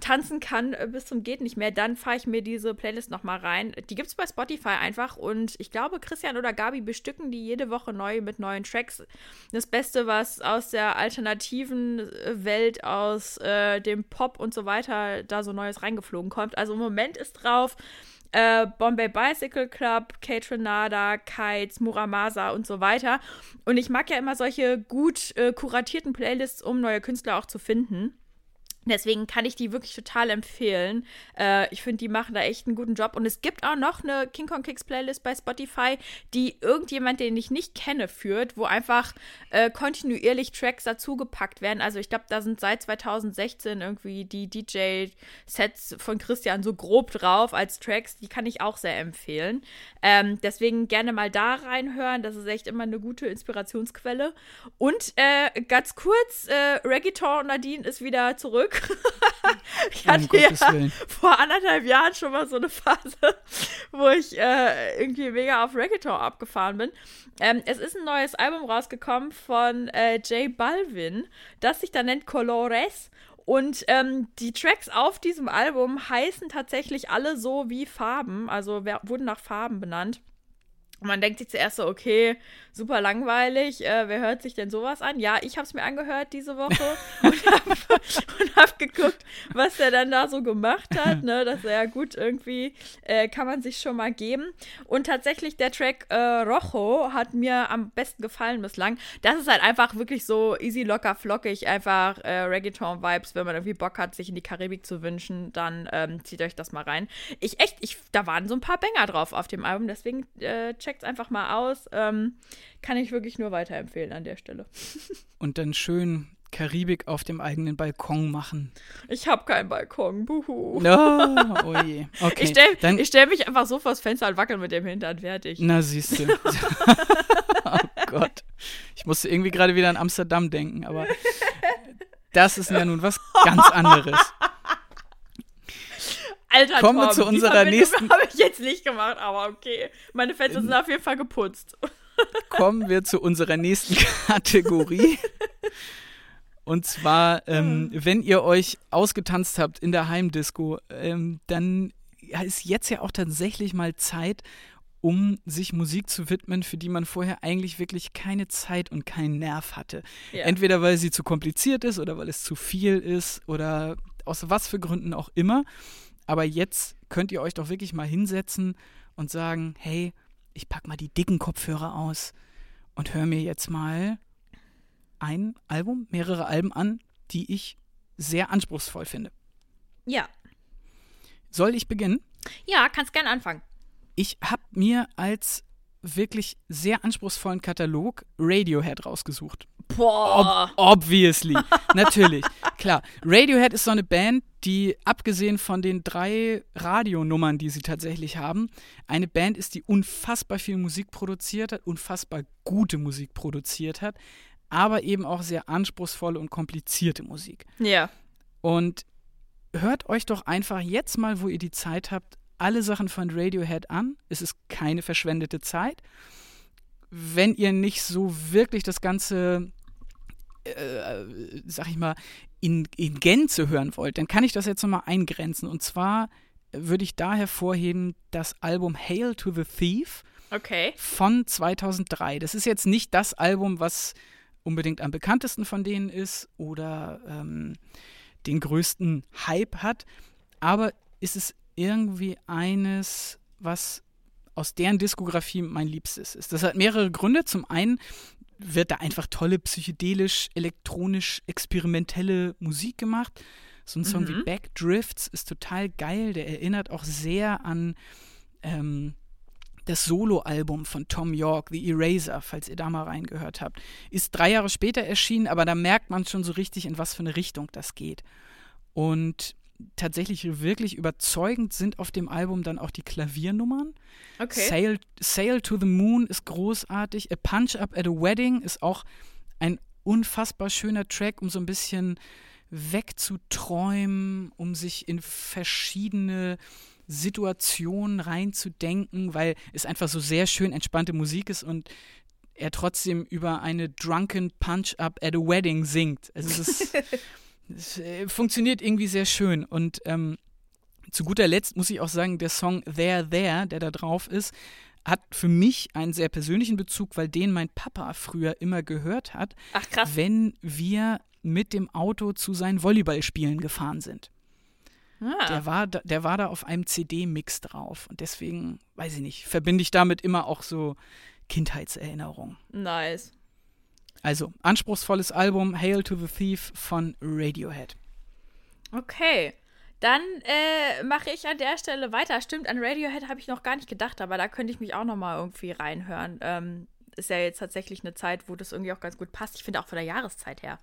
tanzen kann äh, bis zum geht nicht mehr, dann fahre ich mir diese Playlist noch mal rein. Die gibt es bei Spotify einfach und ich glaube, Christian oder Gabi bestücken die jede Woche neu mit neuen Tracks. Das Beste, was aus der alternativen äh, Welt aus äh, dem Pop und so weiter da so Neues reingeflogen kommt. Also im Moment ist drauf äh, Bombay Bicycle Club, Kate Renada, Kites, Muramasa und so weiter. Und ich mag ja immer solche gut äh, kuratierten Playlists, um neue Künstler auch zu finden. Deswegen kann ich die wirklich total empfehlen. Äh, ich finde, die machen da echt einen guten Job. Und es gibt auch noch eine King Kong Kicks Playlist bei Spotify, die irgendjemand, den ich nicht kenne, führt, wo einfach äh, kontinuierlich Tracks dazugepackt werden. Also ich glaube, da sind seit 2016 irgendwie die DJ-Sets von Christian so grob drauf als Tracks. Die kann ich auch sehr empfehlen. Ähm, deswegen gerne mal da reinhören. Das ist echt immer eine gute Inspirationsquelle. Und äh, ganz kurz, äh, Reggaeton Nadine ist wieder zurück. ich hatte um ja vor anderthalb Jahren schon mal so eine Phase, wo ich äh, irgendwie mega auf Reggaeton abgefahren bin. Ähm, es ist ein neues Album rausgekommen von äh, J Balvin, das sich da nennt Colores. Und ähm, die Tracks auf diesem Album heißen tatsächlich alle so wie Farben, also wurden nach Farben benannt. Und man denkt sich zuerst so, okay, super langweilig, äh, wer hört sich denn sowas an? Ja, ich habe es mir angehört diese Woche und habe hab geguckt, was der dann da so gemacht hat. Ne? Das ist ja gut, irgendwie äh, kann man sich schon mal geben. Und tatsächlich der Track äh, Rojo hat mir am besten gefallen bislang. Das ist halt einfach wirklich so easy, locker, flockig, einfach äh, Reggaeton-Vibes. Wenn man irgendwie Bock hat, sich in die Karibik zu wünschen, dann ähm, zieht euch das mal rein. Ich echt, ich, da waren so ein paar Banger drauf auf dem Album, deswegen äh, checkt's einfach mal aus. Ähm, kann ich wirklich nur weiterempfehlen an der Stelle. Und dann schön Karibik auf dem eigenen Balkon machen. Ich habe keinen Balkon, buhu. No, oh je. Okay, ich stelle stell mich einfach so vors Fenster und wackel mit dem Hintern, fertig. Na, siehst du. oh Gott. Ich musste irgendwie gerade wieder an Amsterdam denken, aber das ist ja nun was ganz anderes. Alter, Kommen wir zu unserer nächsten. habe ich jetzt nicht gemacht, aber okay. Meine Fenster sind auf jeden Fall geputzt. Kommen wir zu unserer nächsten Kategorie. Und zwar, ähm, hm. wenn ihr euch ausgetanzt habt in der Heimdisco, ähm, dann ist jetzt ja auch tatsächlich mal Zeit, um sich Musik zu widmen, für die man vorher eigentlich wirklich keine Zeit und keinen Nerv hatte. Ja. Entweder weil sie zu kompliziert ist oder weil es zu viel ist oder aus was für Gründen auch immer. Aber jetzt könnt ihr euch doch wirklich mal hinsetzen und sagen, hey, ich pack mal die dicken Kopfhörer aus und höre mir jetzt mal ein Album, mehrere Alben an, die ich sehr anspruchsvoll finde. Ja. Soll ich beginnen? Ja, kannst gern anfangen. Ich habe mir als wirklich sehr anspruchsvollen Katalog Radiohead rausgesucht. Boah. Ob obviously. Natürlich. Klar. Radiohead ist so eine Band, die abgesehen von den drei Radionummern, die sie tatsächlich haben, eine Band ist, die unfassbar viel Musik produziert hat, unfassbar gute Musik produziert hat, aber eben auch sehr anspruchsvolle und komplizierte Musik. Ja. Und hört euch doch einfach jetzt mal, wo ihr die Zeit habt, alle Sachen von Radiohead an. Es ist keine verschwendete Zeit. Wenn ihr nicht so wirklich das Ganze, äh, sag ich mal, in, in Gänze hören wollt, dann kann ich das jetzt nochmal eingrenzen. Und zwar würde ich da hervorheben das Album Hail to the Thief okay. von 2003. Das ist jetzt nicht das Album, was unbedingt am bekanntesten von denen ist oder ähm, den größten Hype hat, aber ist es irgendwie eines, was aus deren Diskografie mein Liebstes ist. Das hat mehrere Gründe. Zum einen wird da einfach tolle psychedelisch, elektronisch, experimentelle Musik gemacht. So ein Song mhm. wie Backdrifts ist total geil. Der erinnert auch sehr an ähm, das Soloalbum von Tom York, The Eraser, falls ihr da mal reingehört habt. Ist drei Jahre später erschienen, aber da merkt man schon so richtig, in was für eine Richtung das geht. Und tatsächlich wirklich überzeugend sind auf dem Album dann auch die Klaviernummern. Okay. Sail, Sail to the Moon ist großartig. A Punch Up at a Wedding ist auch ein unfassbar schöner Track, um so ein bisschen wegzuträumen, um sich in verschiedene Situationen reinzudenken, weil es einfach so sehr schön entspannte Musik ist und er trotzdem über eine Drunken Punch Up at a Wedding singt. Also es ist Es äh, funktioniert irgendwie sehr schön. Und ähm, zu guter Letzt muss ich auch sagen, der Song There, There, der da drauf ist, hat für mich einen sehr persönlichen Bezug, weil den mein Papa früher immer gehört hat, Ach wenn wir mit dem Auto zu seinen Volleyballspielen gefahren sind. Ah. Der war, da, der war da auf einem CD-Mix drauf. Und deswegen, weiß ich nicht, verbinde ich damit immer auch so Kindheitserinnerungen. Nice. Also, anspruchsvolles Album Hail to the Thief von Radiohead. Okay. Dann äh, mache ich an der Stelle weiter. Stimmt, an Radiohead habe ich noch gar nicht gedacht, aber da könnte ich mich auch noch mal irgendwie reinhören. Ähm, ist ja jetzt tatsächlich eine Zeit, wo das irgendwie auch ganz gut passt. Ich finde auch von der Jahreszeit her.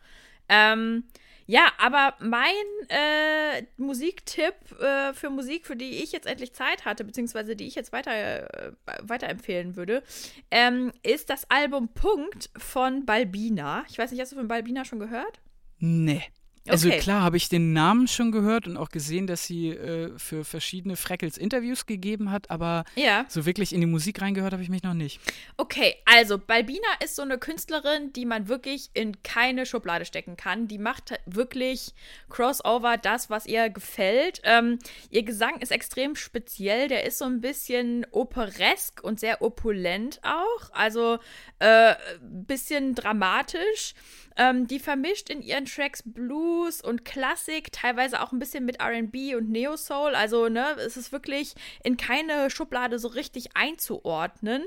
Ähm, ja, aber mein äh, Musiktipp äh, für Musik, für die ich jetzt endlich Zeit hatte, beziehungsweise die ich jetzt weiter, äh, weiterempfehlen würde, ähm, ist das Album Punkt von Balbina. Ich weiß nicht, hast du von Balbina schon gehört? Nee. Also Okay. klar habe ich den Namen schon gehört und auch gesehen, dass sie äh, für verschiedene Freckles Interviews gegeben hat, aber Ja. so wirklich in die Musik reingehört habe ich mich noch nicht. Okay, also Balbina ist so eine Künstlerin, die man wirklich in keine Schublade stecken kann. Die macht wirklich Crossover, das, was ihr gefällt. Ähm, ihr Gesang ist extrem speziell. Der ist so ein bisschen operesk und sehr opulent auch. Also äh, bisschen dramatisch. Ähm, die vermischt in ihren Tracks Blues und Klassik, teilweise auch ein bisschen mit RB und Neo Soul. Also, ne, es ist wirklich in keine Schublade so richtig einzuordnen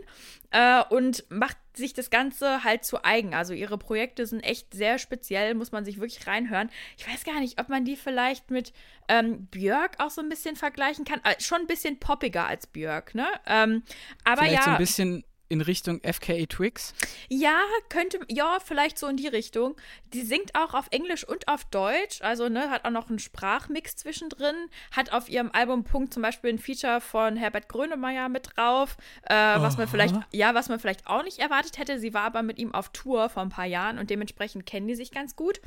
äh, und macht sich das Ganze halt zu eigen. Also ihre Projekte sind echt sehr speziell, muss man sich wirklich reinhören. Ich weiß gar nicht, ob man die vielleicht mit ähm, Björk auch so ein bisschen vergleichen kann. Äh, schon ein bisschen poppiger als Björk, ne? Ähm, aber Vielleicht ja. so ein bisschen in Richtung FKA Twix. Ja, könnte, ja, vielleicht so in die Richtung. Die singt auch auf Englisch und auf Deutsch, also ne, hat auch noch einen Sprachmix zwischendrin, hat auf ihrem Album Punkt zum Beispiel ein Feature von Herbert Grönemeyer mit drauf, äh, was man vielleicht, ja, was man vielleicht auch nicht erwartet hätte. Sie war aber mit ihm auf Tour vor ein paar Jahren und dementsprechend kennen die sich ganz gut.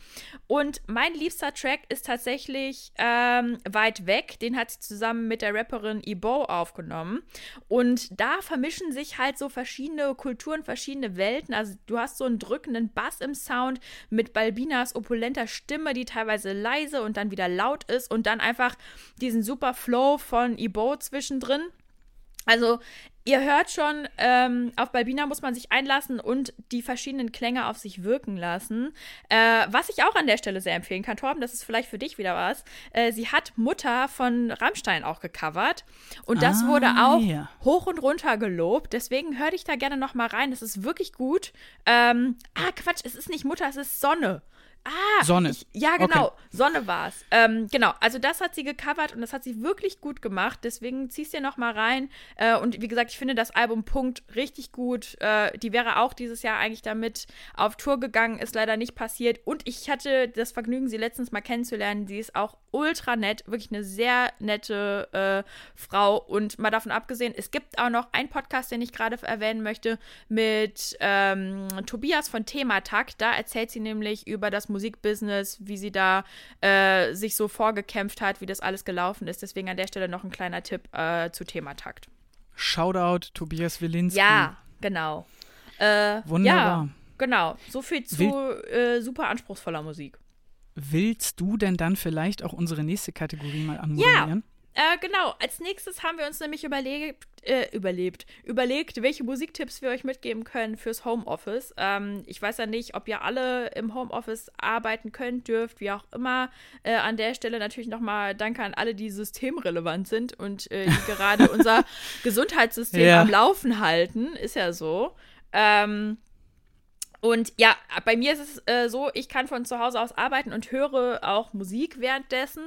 Und mein liebster Track ist tatsächlich ähm, Weit weg. Den hat sie zusammen mit der Rapperin Ebo aufgenommen. Und da vermischen sich halt so verschiedene Kulturen, verschiedene Welten. Also du hast so einen drückenden Bass im Sound mit Balbinas opulenter Stimme, die teilweise leise und dann wieder laut ist und dann einfach diesen super Flow von Ebo zwischendrin. Also, ihr hört schon, ähm, auf Balbina muss man sich einlassen und die verschiedenen Klänge auf sich wirken lassen. Äh, was ich auch an der Stelle sehr empfehlen kann, Torben, das ist vielleicht für dich wieder was. Äh, sie hat Mutter von Rammstein auch gecovert. Und das Ah, wurde auch ja. hoch und runter gelobt. Deswegen hör dich da gerne noch mal rein. Das ist wirklich gut. Ähm, ah, Quatsch, es ist nicht Mutter, es ist Sonne. Ah, Sonne. Ich, ja, genau. Okay. Sonne war es. Ähm, genau, also das hat sie gecovert und das hat sie wirklich gut gemacht. Deswegen ziehst dir noch mal rein. Äh, und wie gesagt, ich finde das Album Punkt richtig gut. Äh, die wäre auch dieses Jahr eigentlich damit auf Tour gegangen, ist leider nicht passiert. Und ich hatte das Vergnügen, sie letztens mal kennenzulernen. Sie ist auch ultra nett, wirklich eine sehr nette äh, Frau. Und mal davon abgesehen, es gibt auch noch einen Podcast, den ich gerade erwähnen möchte, mit ähm, Tobias von Thematag. Da erzählt sie nämlich über das Musikbusiness, wie sie da äh, sich so vorgekämpft hat, wie das alles gelaufen ist. Deswegen an der Stelle noch ein kleiner Tipp äh, zu Thematakt. Shoutout Tobias Wilinski. Ja, genau. Äh, Wunderbar. Ja, genau. So viel zu äh, super anspruchsvoller Musik. Willst du denn dann vielleicht auch unsere nächste Kategorie mal anmoderieren? Äh, genau. Als nächstes haben wir uns nämlich überlegt, äh, überlebt, überlegt, welche Musiktipps wir euch mitgeben können fürs Homeoffice. Ähm, ich weiß ja nicht, ob ihr alle im Homeoffice arbeiten könnt, dürft, wie auch immer. Äh, an der Stelle natürlich nochmal Danke an alle, die systemrelevant sind und äh, die gerade unser Gesundheitssystem Ja. am Laufen halten. Ist ja so. Ähm, und ja, bei mir ist es äh, so, ich kann von zu Hause aus arbeiten und höre auch Musik währenddessen.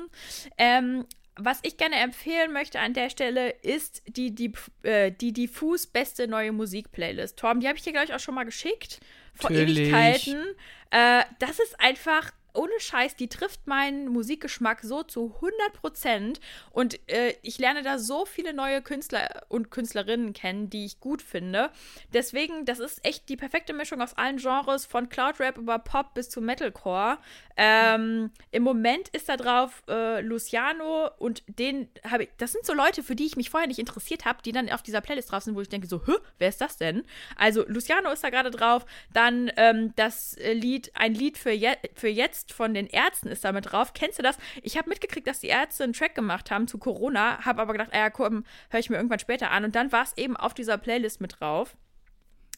Ähm, was ich gerne empfehlen möchte an der Stelle ist die, die, äh, die diffus beste neue Musik-Playlist. Torben, die habe ich dir, glaube ich, auch schon mal geschickt. Vor Natürlich. Ewigkeiten. Äh, das ist einfach ohne Scheiß, die trifft meinen Musikgeschmack so zu 100 Prozent. Und äh, ich lerne da so viele neue Künstler und Künstlerinnen kennen, die ich gut finde. Deswegen, das ist echt die perfekte Mischung aus allen Genres, von Cloudrap über Pop bis zu Metalcore. Ähm, Im Moment ist da drauf äh, Luciano und den habe ich. Das sind so Leute, für die ich mich vorher nicht interessiert habe, die dann auf dieser Playlist drauf sind, wo ich denke so, Hä, wer ist das denn? Also Luciano ist da gerade drauf. Dann ähm, das äh, Lied, ein Lied für, je für jetzt Best von den Ärzten ist damit drauf. Kennst du das? Ich habe mitgekriegt, dass die Ärzte einen Track gemacht haben zu Corona, habe aber gedacht, ah ja, komm, höre ich mir irgendwann später an. Und dann war es eben auf dieser Playlist mit drauf.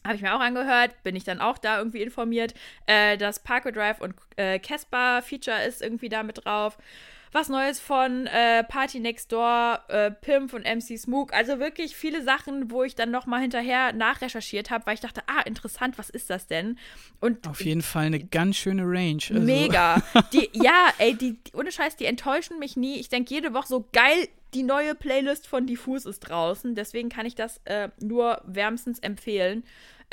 Habe ich mir auch angehört, bin ich dann auch da irgendwie informiert. Äh, das Parkway Drive und äh, Casper Feature ist irgendwie da mit drauf was Neues von äh, Party Next Door, äh, Pimp und MC Smook. Also wirklich viele Sachen, wo ich dann nochmal hinterher nachrecherchiert habe, weil ich dachte, ah, interessant, was ist das denn? Und Auf jeden Fall eine ganz schöne Range. Also. Mega. Die, ja, ey, die, ohne Scheiß, die enttäuschen mich nie. Ich denke jede Woche so geil, die neue Playlist von Diffus ist draußen. Deswegen kann ich das äh, nur wärmstens empfehlen.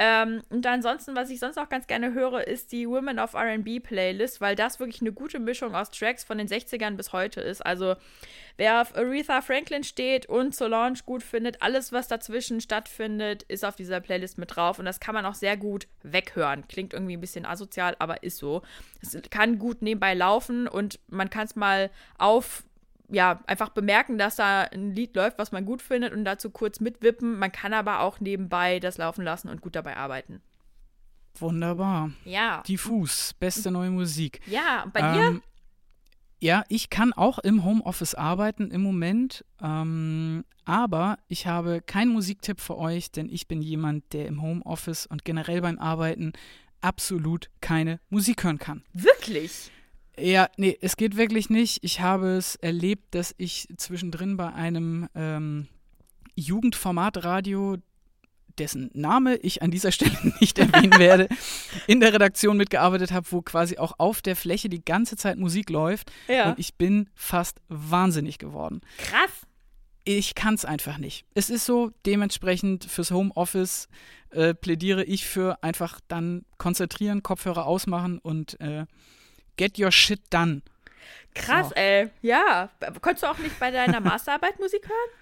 Ähm, und ansonsten, was ich sonst auch ganz gerne höre, ist die Women of RB Playlist, weil das wirklich eine gute Mischung aus Tracks von den 60ern bis heute ist. Also, wer auf Aretha Franklin steht und Solange gut findet, alles, was dazwischen stattfindet, ist auf dieser Playlist mit drauf. Und das kann man auch sehr gut weghören. Klingt irgendwie ein bisschen asozial, aber ist so. Es kann gut nebenbei laufen und man kann es mal auf ja, einfach bemerken, dass da ein Lied läuft, was man gut findet und dazu kurz mitwippen. Man kann aber auch nebenbei das laufen lassen und gut dabei arbeiten. Wunderbar. Ja. Diffus, beste neue Musik. Ja, bei ähm, dir? Ja, ich kann auch im Homeoffice arbeiten im Moment, ähm, aber ich habe keinen Musiktipp für euch, denn ich bin jemand, der im Homeoffice und generell beim Arbeiten absolut keine Musik hören kann. Wirklich? Ja, nee, es geht wirklich nicht. Ich habe es erlebt, dass ich zwischendrin bei einem ähm, Jugendformatradio, dessen Name ich an dieser Stelle nicht erwähnen werde, in der Redaktion mitgearbeitet habe, wo quasi auch auf der Fläche die ganze Zeit Musik läuft. Ja. Und ich bin fast wahnsinnig geworden. Krass. Ich kann es einfach nicht. Es ist so, dementsprechend fürs Homeoffice äh, plädiere ich für einfach dann konzentrieren, Kopfhörer ausmachen und äh, Get your shit done. Krass, so. ey. Ja. Konntest du auch nicht bei deiner Masterarbeit Musik hören?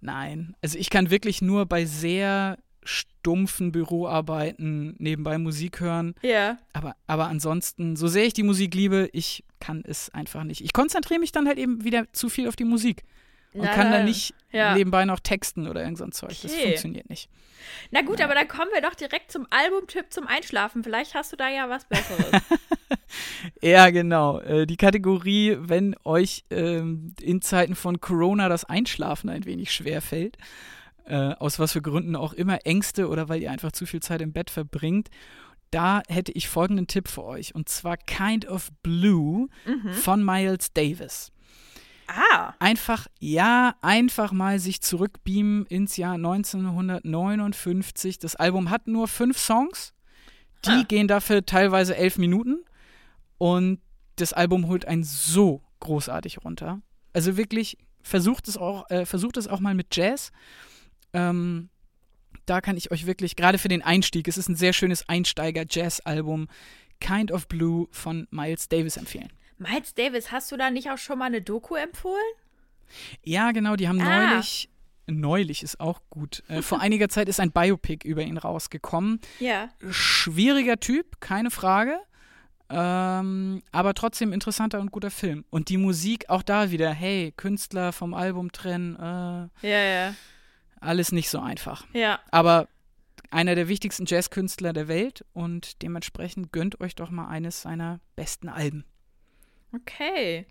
Nein. Also ich kann wirklich nur bei sehr stumpfen Büroarbeiten nebenbei Musik hören. Ja. Aber, aber ansonsten, so sehr ich die Musik liebe, ich kann es einfach nicht. Ich konzentriere mich dann halt eben wieder zu viel auf die Musik und kann dann nicht ja. nebenbei noch texten oder irgend so ein Zeug. Okay. Das funktioniert nicht. Na gut, ja. aber dann kommen wir doch direkt zum Albumtipp zum Einschlafen. Vielleicht hast du da ja was Besseres. ja, genau. Äh, die Kategorie, wenn euch ähm, in Zeiten von Corona das Einschlafen ein wenig schwer fällt, äh, aus was für Gründen auch immer, Ängste oder weil ihr einfach zu viel Zeit im Bett verbringt, da hätte ich folgenden Tipp für euch. Und zwar Kind of Blue mhm. von Miles Davis. Ah. Einfach, ja, einfach mal sich zurückbeamen ins Jahr 1959. Das Album hat nur fünf Songs. Die ah. gehen dafür teilweise elf Minuten. Und das Album holt einen so großartig runter. Also wirklich, versucht es auch, äh, versucht es auch mal mit Jazz. Ähm, da kann ich euch wirklich, gerade für den Einstieg, es ist ein sehr schönes Einsteiger-Jazz-Album, Kind of Blue von Miles Davis empfehlen. Miles Davis, hast du da nicht auch schon mal eine Doku empfohlen? Ja, genau, die haben ah. neulich, neulich ist auch gut, äh, vor einiger Zeit ist ein Biopic über ihn rausgekommen. Ja. Schwieriger Typ, keine Frage. Ähm, aber trotzdem interessanter und guter Film. Und die Musik auch da wieder, hey, Künstler vom Album trennen. Äh, ja, ja. Alles nicht so einfach. Ja. Aber einer der wichtigsten Jazzkünstler der Welt und dementsprechend gönnt euch doch mal eines seiner besten Alben. Okay.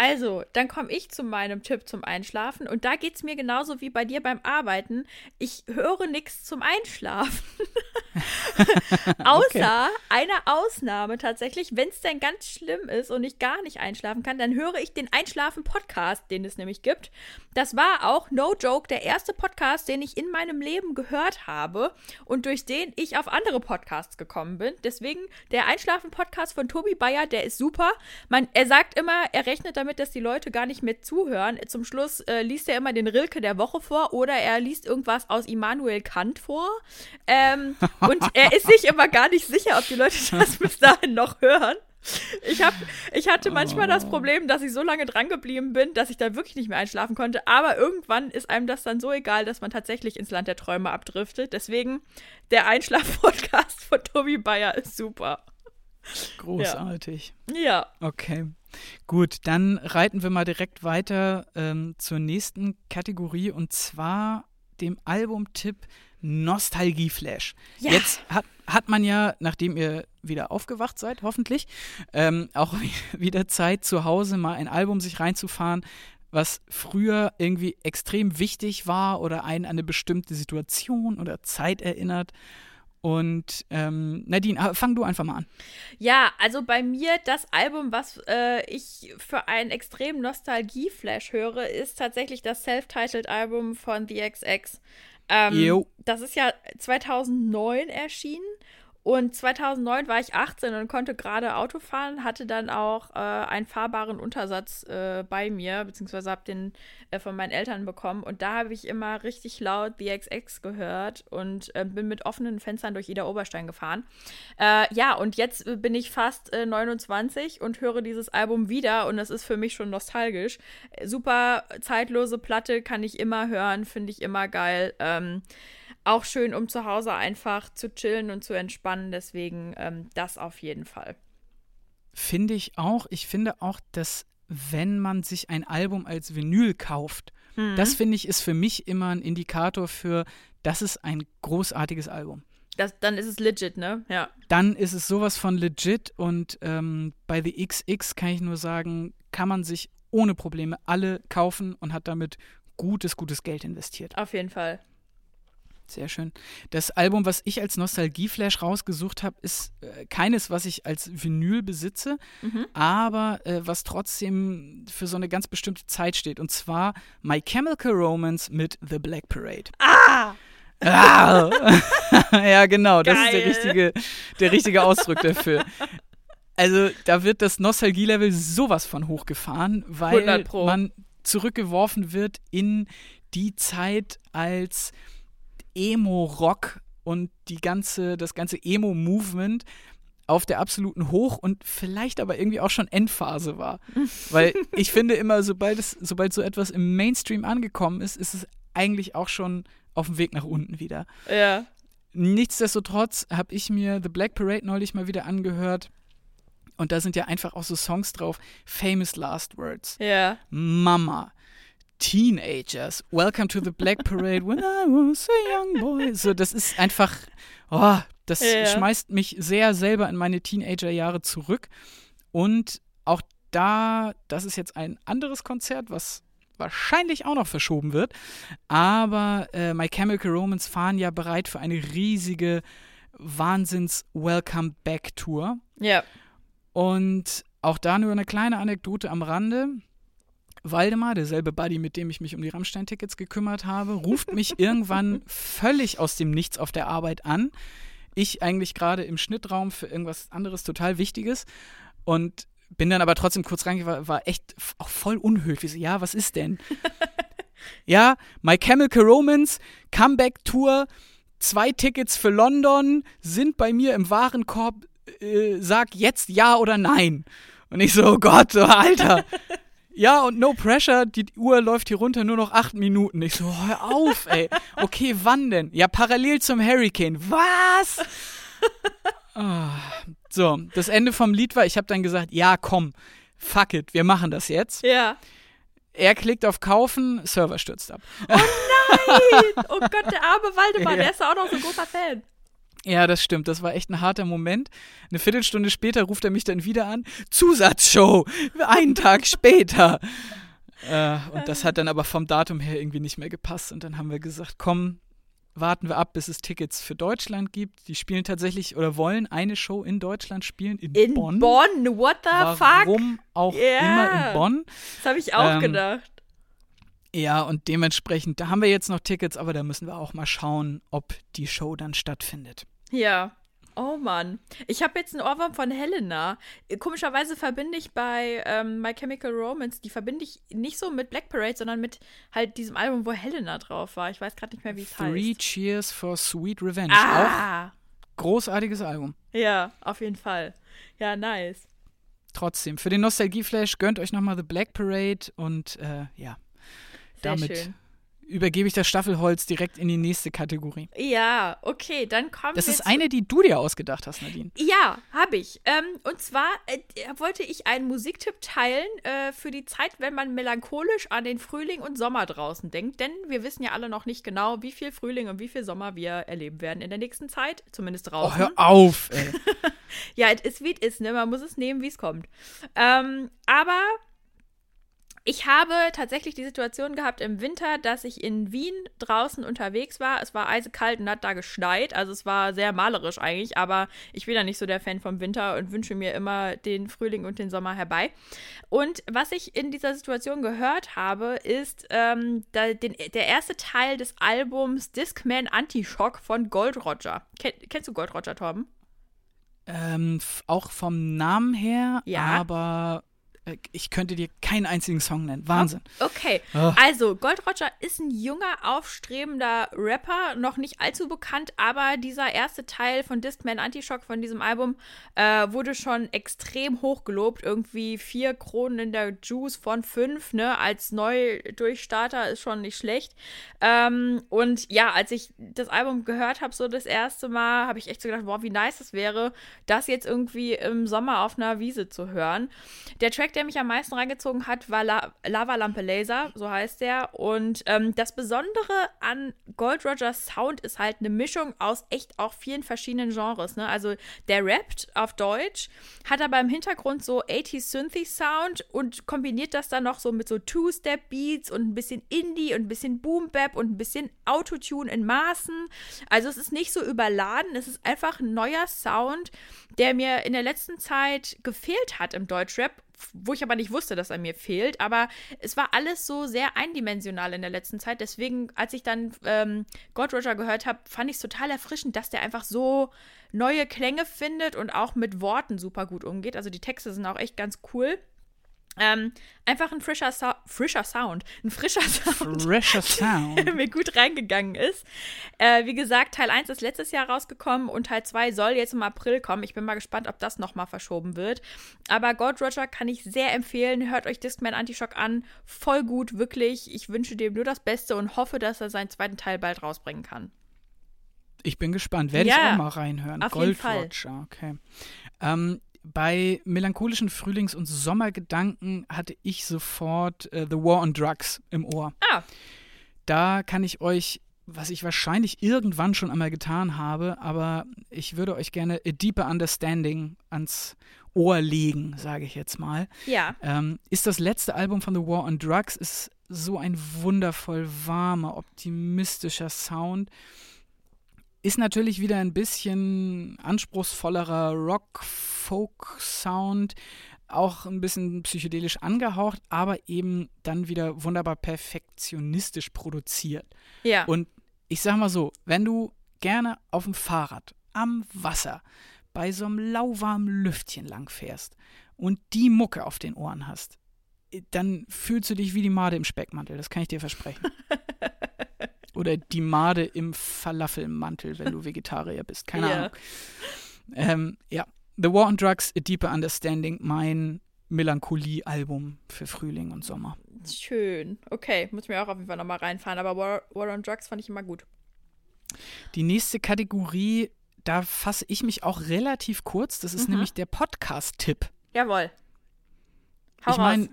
Also, dann komme ich zu meinem Tipp zum Einschlafen und da geht es mir genauso wie bei dir beim Arbeiten. Ich höre nichts zum Einschlafen. Außer okay. einer Ausnahme tatsächlich, wenn es denn ganz schlimm ist und ich gar nicht einschlafen kann, dann höre ich den Einschlafen-Podcast, den es nämlich gibt. Das war auch, no joke, der erste Podcast, den ich in meinem Leben gehört habe und durch den ich auf andere Podcasts gekommen bin. Deswegen der Einschlafen-Podcast von Tobi Bayer, der ist super. Man, er sagt immer, er rechnet damit, dass die Leute gar nicht mehr zuhören. Zum Schluss äh, liest er immer den Rilke der Woche vor oder er liest irgendwas aus Immanuel Kant vor. Ähm, und er ist sich immer gar nicht sicher, ob die Leute das bis dahin noch hören. Ich, hab, ich hatte manchmal das oh. Problem, dass ich so lange drangeblieben bin, dass ich da wirklich nicht mehr einschlafen konnte. Aber irgendwann ist einem das dann so egal, dass man tatsächlich ins Land der Träume abdriftet. Deswegen, der Einschlaf-Podcast von Tobi Bayer ist super. Großartig. Ja. ja. Okay. Gut, dann reiten wir mal direkt weiter ähm, zur nächsten Kategorie und zwar dem Albumtipp Nostalgieflash. Ja. Jetzt hat, hat man ja, nachdem ihr wieder aufgewacht seid, hoffentlich, ähm, auch wieder Zeit, zu Hause mal ein Album sich reinzufahren, was früher irgendwie extrem wichtig war oder einen an eine bestimmte Situation oder Zeit erinnert. Und ähm, Nadine, fang du einfach mal an. Ja, also bei mir das Album, was äh, ich für einen extremen Nostalgie-Flash höre, ist tatsächlich das Self-Titled-Album von The XX. Ähm, das ist ja 2009 erschienen und 2009 war ich 18 und konnte gerade Auto fahren, hatte dann auch äh, einen fahrbaren Untersatz äh, bei mir, beziehungsweise habe den äh, von meinen Eltern bekommen. Und da habe ich immer richtig laut The XX gehört und äh, bin mit offenen Fenstern durch Ida Oberstein gefahren. Äh, ja, und jetzt äh, bin ich fast 29 und höre dieses Album wieder und das ist für mich schon nostalgisch. Super zeitlose Platte, kann ich immer hören, finde ich immer geil. Ähm, auch schön, um zu Hause einfach zu chillen und zu entspannen. Deswegen ähm, das auf jeden Fall. Finde ich auch. Ich finde auch, dass wenn man sich ein Album als Vinyl kauft, mhm. das finde ich ist für mich immer ein Indikator für, das ist ein großartiges Album. Das, dann ist es legit, ne? Ja. Dann ist es sowas von legit und ähm, bei The XX kann ich nur sagen, kann man sich ohne Probleme alle kaufen und hat damit gutes, gutes Geld investiert. Auf jeden Fall. Sehr schön. Das Album, was ich als Nostalgieflash rausgesucht habe, ist äh, keines, was ich als Vinyl besitze, mhm. aber äh, was trotzdem für so eine ganz bestimmte Zeit steht. Und zwar My Chemical Romance mit The Black Parade. Ah! ah! ja, genau, Geil. das ist der richtige, der richtige Ausdruck dafür. Also, da wird das Nostalgie-Level sowas von hochgefahren, weil man zurückgeworfen wird in die Zeit, als Emo-Rock und die ganze, das ganze Emo-Movement auf der absoluten Hoch- und vielleicht aber irgendwie auch schon Endphase war. Weil ich finde immer, sobald, es, sobald so etwas im Mainstream angekommen ist, ist es eigentlich auch schon auf dem Weg nach unten wieder. Ja. Nichtsdestotrotz habe ich mir The Black Parade neulich mal wieder angehört. Und da sind ja einfach auch so Songs drauf. Famous Last Words. Ja. Mama. Teenagers. Welcome to the Black Parade when I was a young boy. So, das ist einfach, oh, das ja. schmeißt mich sehr selber in meine Teenager-Jahre zurück. Und auch da, das ist jetzt ein anderes Konzert, was wahrscheinlich auch noch verschoben wird. Aber äh, My Chemical Romance fahren ja bereit für eine riesige Wahnsinns-Welcome Back Tour. Ja. Und auch da nur eine kleine Anekdote am Rande. Waldemar, derselbe Buddy, mit dem ich mich um die Rammstein-Tickets gekümmert habe, ruft mich irgendwann völlig aus dem Nichts auf der Arbeit an. Ich eigentlich gerade im Schnittraum für irgendwas anderes total Wichtiges und bin dann aber trotzdem kurz reingegangen, war, war echt auch voll unhöflich. Ja, was ist denn? ja, My Chemical Romance, Comeback Tour, zwei Tickets für London sind bei mir im Warenkorb. Äh, sag jetzt ja oder nein. Und ich so, oh Gott, oh, Alter. Ja, und no pressure, die Uhr läuft hier runter, nur noch acht Minuten. Ich so, hör auf, ey. Okay, wann denn? Ja, parallel zum Hurricane. Was? oh. So, das Ende vom Lied war, ich habe dann gesagt, ja, komm, fuck it, wir machen das jetzt. Ja. Er klickt auf Kaufen, Server stürzt ab. Oh nein! Oh Gott, der arme Waldemar, ja. der ist auch noch so ein großer Fan. Ja, das stimmt. Das war echt ein harter Moment. Eine Viertelstunde später ruft er mich dann wieder an. Zusatzshow! Einen Tag später! Äh, und das hat dann aber vom Datum her irgendwie nicht mehr gepasst. Und dann haben wir gesagt, komm, warten wir ab, bis es Tickets für Deutschland gibt. Die spielen tatsächlich oder wollen eine Show in Deutschland spielen, in, in Bonn. Bonn, what the Warum fuck? Warum auch yeah. immer in Bonn. Das habe ich auch ähm, gedacht. Ja, und dementsprechend, da haben wir jetzt noch Tickets, aber da müssen wir auch mal schauen, ob die Show dann stattfindet. Ja. Oh Mann. Ich habe jetzt einen Ohrwurm von Helena. Komischerweise verbinde ich bei ähm, My Chemical Romance, die verbinde ich nicht so mit Black Parade, sondern mit halt diesem Album, wo Helena drauf war. Ich weiß gerade nicht mehr, wie es heißt. Three Cheers for Sweet Revenge. Ah. Auch großartiges Album. Ja, auf jeden Fall. Ja, nice. Trotzdem, für den Nostalgie-Flash gönnt euch nochmal The Black Parade und äh, ja, Sehr damit schön übergebe ich das Staffelholz direkt in die nächste Kategorie. Ja, okay, dann kommen Das ist eine, die du dir ausgedacht hast, Nadine. Ja, habe ich. Ähm, und zwar äh, wollte ich einen Musiktipp teilen äh, für die Zeit, wenn man melancholisch an den Frühling und Sommer draußen denkt. Denn wir wissen ja alle noch nicht genau, wie viel Frühling und wie viel Sommer wir erleben werden in der nächsten Zeit. Zumindest Oh, draußen. hör auf, ey. Ja, es ist wie es ist, ne? Man muss es nehmen, wie es kommt. Ähm, aber ich habe tatsächlich die Situation gehabt im Winter, dass ich in Wien draußen unterwegs war. Es war eisekalt und hat da geschneit. Also es war sehr malerisch eigentlich, aber ich bin ja nicht so der Fan vom Winter und wünsche mir immer den Frühling und den Sommer herbei. Und was ich in dieser Situation gehört habe, ist ähm, da, den, der erste Teil des Albums Discman Anti-Shock von Gold Roger. Ken, kennst du Gold Roger, Torben? ähm, auch vom Namen her, Ja. aber ich könnte dir keinen einzigen Song nennen. Wahnsinn. Okay, Ah. also Gold Roger ist ein junger, aufstrebender Rapper, noch nicht allzu bekannt, aber dieser erste Teil von Discman Antishock von diesem Album äh, wurde schon extrem hoch gelobt. Irgendwie vier Kronen in der Juice von fünf, ne? Als Neudurchstarter ist schon nicht schlecht. Ähm, und ja, als ich das Album gehört habe, so das erste Mal, habe ich echt so gedacht, boah, wie nice es wäre, das jetzt irgendwie im Sommer auf einer Wiese zu hören. Der Track, der mich am meisten reingezogen hat, war La Lava Lampe Laser, so heißt der. Und ähm, das Besondere an Gold Rogers Sound ist halt eine Mischung aus echt auch vielen verschiedenen Genres. Ne? Also der rappt auf Deutsch, hat aber im Hintergrund so 80s Synthy Sound und kombiniert das dann noch so mit so Two-Step Beats und ein bisschen Indie und ein bisschen Boom Bap und ein bisschen Autotune in Maßen. Also es ist nicht so überladen, es ist einfach ein neuer Sound, der mir in der letzten Zeit gefehlt hat im Deutschrap, wo ich aber nicht wusste, dass er mir fehlt. Aber es war alles so sehr eindimensional in der letzten Zeit. Deswegen, als ich dann ähm, God Roger gehört habe, fand ich es total erfrischend, dass der einfach so neue Klänge findet und auch mit Worten super gut umgeht. Also die Texte sind auch echt ganz cool. Ähm, einfach ein frischer, Sou- frischer Sound. Ein frischer Sound Fresher Sound. mir gut reingegangen ist. Äh, wie gesagt, Teil 1 ist letztes Jahr rausgekommen und Teil 2 soll jetzt im April kommen. Ich bin mal gespannt, ob das nochmal verschoben wird. Aber God Roger kann ich sehr empfehlen. Hört euch Discman Antishock an. Voll gut, wirklich. Ich wünsche dem nur das Beste und hoffe, dass er seinen zweiten Teil bald rausbringen kann. Ich bin gespannt. Werde ich Ja, auch mal reinhören. auf jeden Gold Fall. Roger, okay. Ähm, bei melancholischen Frühlings- und Sommergedanken hatte ich sofort äh, The War on Drugs im Ohr. Ah, Da kann ich euch, was ich wahrscheinlich irgendwann schon einmal getan habe, aber ich würde euch gerne A Deeper Understanding ans Ohr legen, sage ich jetzt mal. ja. Ähm, ist das letzte Album von The War on Drugs, ist so ein wundervoll warmer, optimistischer Sound. Ist natürlich wieder ein bisschen anspruchsvollerer Rock-Folk-Sound, auch ein bisschen psychedelisch angehaucht, aber eben dann wieder wunderbar perfektionistisch produziert. Ja. Und ich sag mal so, wenn du gerne auf dem Fahrrad, am Wasser, bei so einem lauwarmen Lüftchen lang fährst und die Mucke auf den Ohren hast, dann fühlst du dich wie die Made im Speckmantel, das kann ich dir versprechen. Oder die Made im Falafelmantel, wenn du Vegetarier bist. Keine Ja. Ahnung. Ähm, ja, The War on Drugs, A Deeper Understanding, mein Melancholie-Album für Frühling und Sommer. Schön. Okay, muss mir auch auf jeden Fall nochmal reinfahren. Aber War, War on Drugs fand ich immer gut. Die nächste Kategorie, da fasse ich mich auch relativ kurz. Das ist Mhm. nämlich der Podcast-Tipp. Jawohl. Hau Ich meine,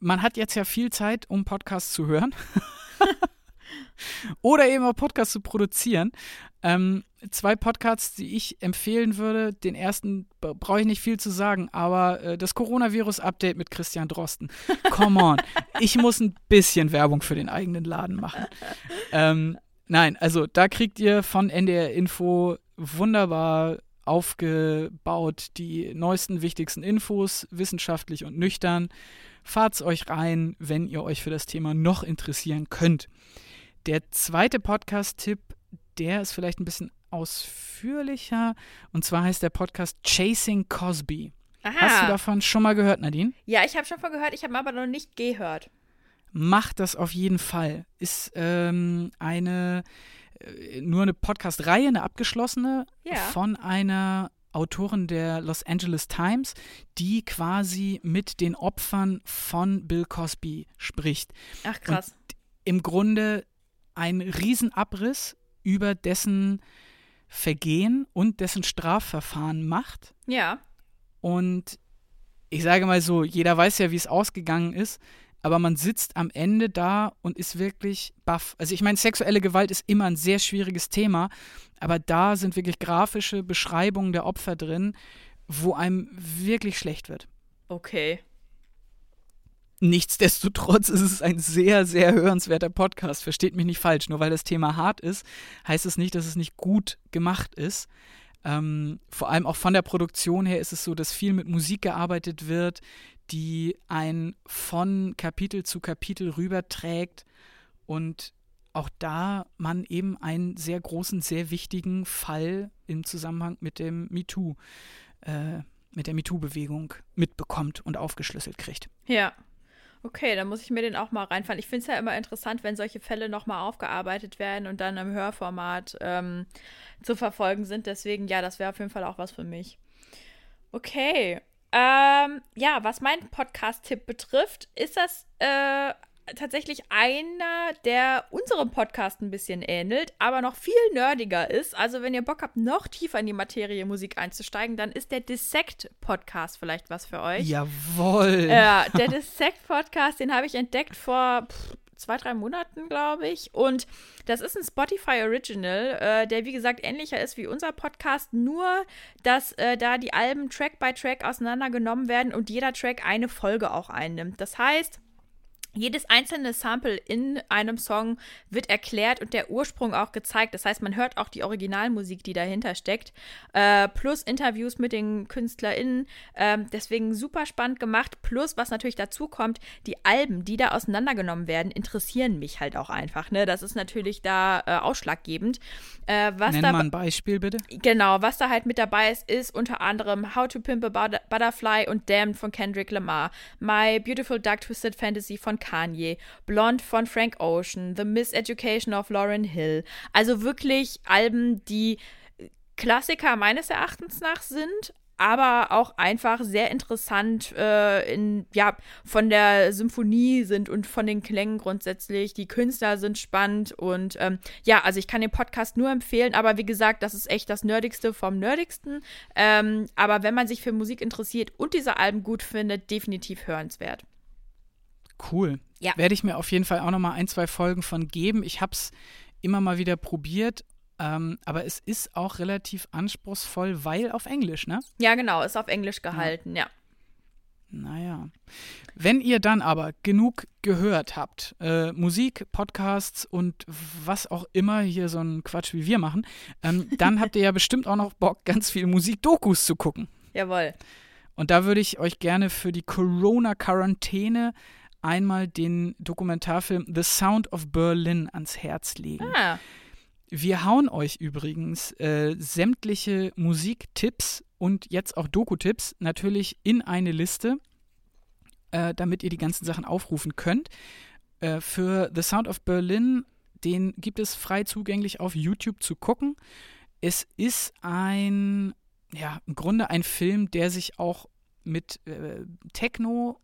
man hat jetzt ja viel Zeit, um Podcasts zu hören. Oder eben auch Podcasts zu produzieren. Ähm, zwei Podcasts, die ich empfehlen würde. Den ersten brauche ich nicht viel zu sagen, aber äh, das Coronavirus-Update mit Christian Drosten. Come on. ich muss ein bisschen Werbung für den eigenen Laden machen. Ähm, nein, also da kriegt ihr von NDR Info wunderbar aufgebaut die neuesten, wichtigsten Infos, wissenschaftlich und nüchtern. Fahrt's euch rein, wenn ihr euch für das Thema noch interessieren könnt. Der zweite Podcast-Tipp, der ist vielleicht ein bisschen ausführlicher. Und zwar heißt der Podcast Chasing Cosby. Aha. Hast du davon schon mal gehört, Nadine? Ja, ich habe schon von gehört, ich habe aber noch nicht gehört. Macht das auf jeden Fall. Ist ähm, eine äh, nur eine Podcast-Reihe, eine abgeschlossene Ja. von einer Autorin der Los Angeles Times, die quasi mit den Opfern von Bill Cosby spricht. Ach krass. Im Grunde ein Riesenabriss über dessen Vergehen und dessen Strafverfahren macht. Ja. Und ich sage mal so, jeder weiß ja, wie es ausgegangen ist, aber man sitzt am Ende da und ist wirklich baff. Also ich meine, sexuelle Gewalt ist immer ein sehr schwieriges Thema, aber da sind wirklich grafische Beschreibungen der Opfer drin, wo einem wirklich schlecht wird. Okay. Nichtsdestotrotz ist es ein sehr, sehr hörenswerter Podcast. Versteht mich nicht falsch. Nur weil das Thema hart ist, heißt es nicht, dass es nicht gut gemacht ist. Ähm, vor allem auch von der Produktion her ist es so, dass viel mit Musik gearbeitet wird, die ein von Kapitel zu Kapitel rüberträgt und auch da man eben einen sehr großen, sehr wichtigen Fall im Zusammenhang mit dem MeToo, äh, mit der MeToo-Bewegung mitbekommt und aufgeschlüsselt kriegt. Ja. Okay, dann muss ich mir den auch mal reinfahren. Ich finde es ja immer interessant, wenn solche Fälle nochmal aufgearbeitet werden und dann im Hörformat ähm, zu verfolgen sind. Deswegen, ja, das wäre auf jeden Fall auch was für mich. Okay. Ähm, ja, was meinen Podcast-Tipp betrifft, ist das äh, tatsächlich einer, der unserem Podcast ein bisschen ähnelt, aber noch viel nerdiger ist. Also, wenn ihr Bock habt, noch tiefer in die Materie Musik einzusteigen, dann ist der Dissect-Podcast vielleicht was für euch. Jawohl. Ja, der Dissect-Podcast, den habe ich entdeckt vor pff, zwei, drei Monaten, glaube ich. Und das ist ein Spotify Original, äh, der wie gesagt ähnlicher ist wie unser Podcast, nur dass äh, da die Alben Track by Track auseinandergenommen werden und jeder Track eine Folge auch einnimmt. Das heißt, jedes einzelne Sample in einem Song wird erklärt und der Ursprung auch gezeigt. Das heißt, man hört auch die Originalmusik, die dahinter steckt, äh, plus Interviews mit den KünstlerInnen. Ähm, deswegen super spannend gemacht. Plus, was natürlich dazu kommt, die Alben, die da auseinandergenommen werden, interessieren mich halt auch einfach. Ne? Das ist natürlich da äh, ausschlaggebend. Äh, was Nenn da, mal ein Beispiel, bitte. Genau, was da halt mit dabei ist, ist unter anderem How to Pimp a Butterfly und Damned von Kendrick Lamar, My Beautiful Dark Twisted Fantasy von Kanye, Blonde von Frank Ocean, The Miseducation of Lauren Hill. Also wirklich Alben, die Klassiker meines Erachtens nach sind, aber auch einfach sehr interessant äh, in, ja, von der Symphonie sind und von den Klängen grundsätzlich. Die Künstler sind spannend und ähm, ja, also ich kann den Podcast nur empfehlen, aber wie gesagt, das ist echt das Nerdigste vom Nerdigsten. Ähm, aber wenn man sich für Musik interessiert und diese Alben gut findet, definitiv hörenswert. Cool. Ja. Werde ich mir auf jeden Fall auch noch mal ein, zwei Folgen von geben. Ich habe es immer mal wieder probiert, ähm, aber es ist auch relativ anspruchsvoll, weil auf Englisch, ne? Ja, genau, ist auf Englisch gehalten, ja. Naja. Wenn ihr dann aber genug gehört habt, äh, Musik, Podcasts und was auch immer hier so ein Quatsch wie wir machen, ähm, dann habt ihr ja bestimmt auch noch Bock, ganz viel Musik-Dokus zu gucken. Jawohl. Und da würde ich euch gerne für die Corona-Quarantäne einmal den Dokumentarfilm The Sound of Berlin ans Herz legen. Ah, Wir hauen euch übrigens äh, sämtliche Musiktipps und jetzt auch Doku-Tipps natürlich in eine Liste, äh, damit ihr die ganzen Sachen aufrufen könnt. Äh, für The Sound of Berlin, den gibt es frei zugänglich auf YouTube zu gucken. Es ist ein, ja, im Grunde ein Film, der sich auch mit äh, Techno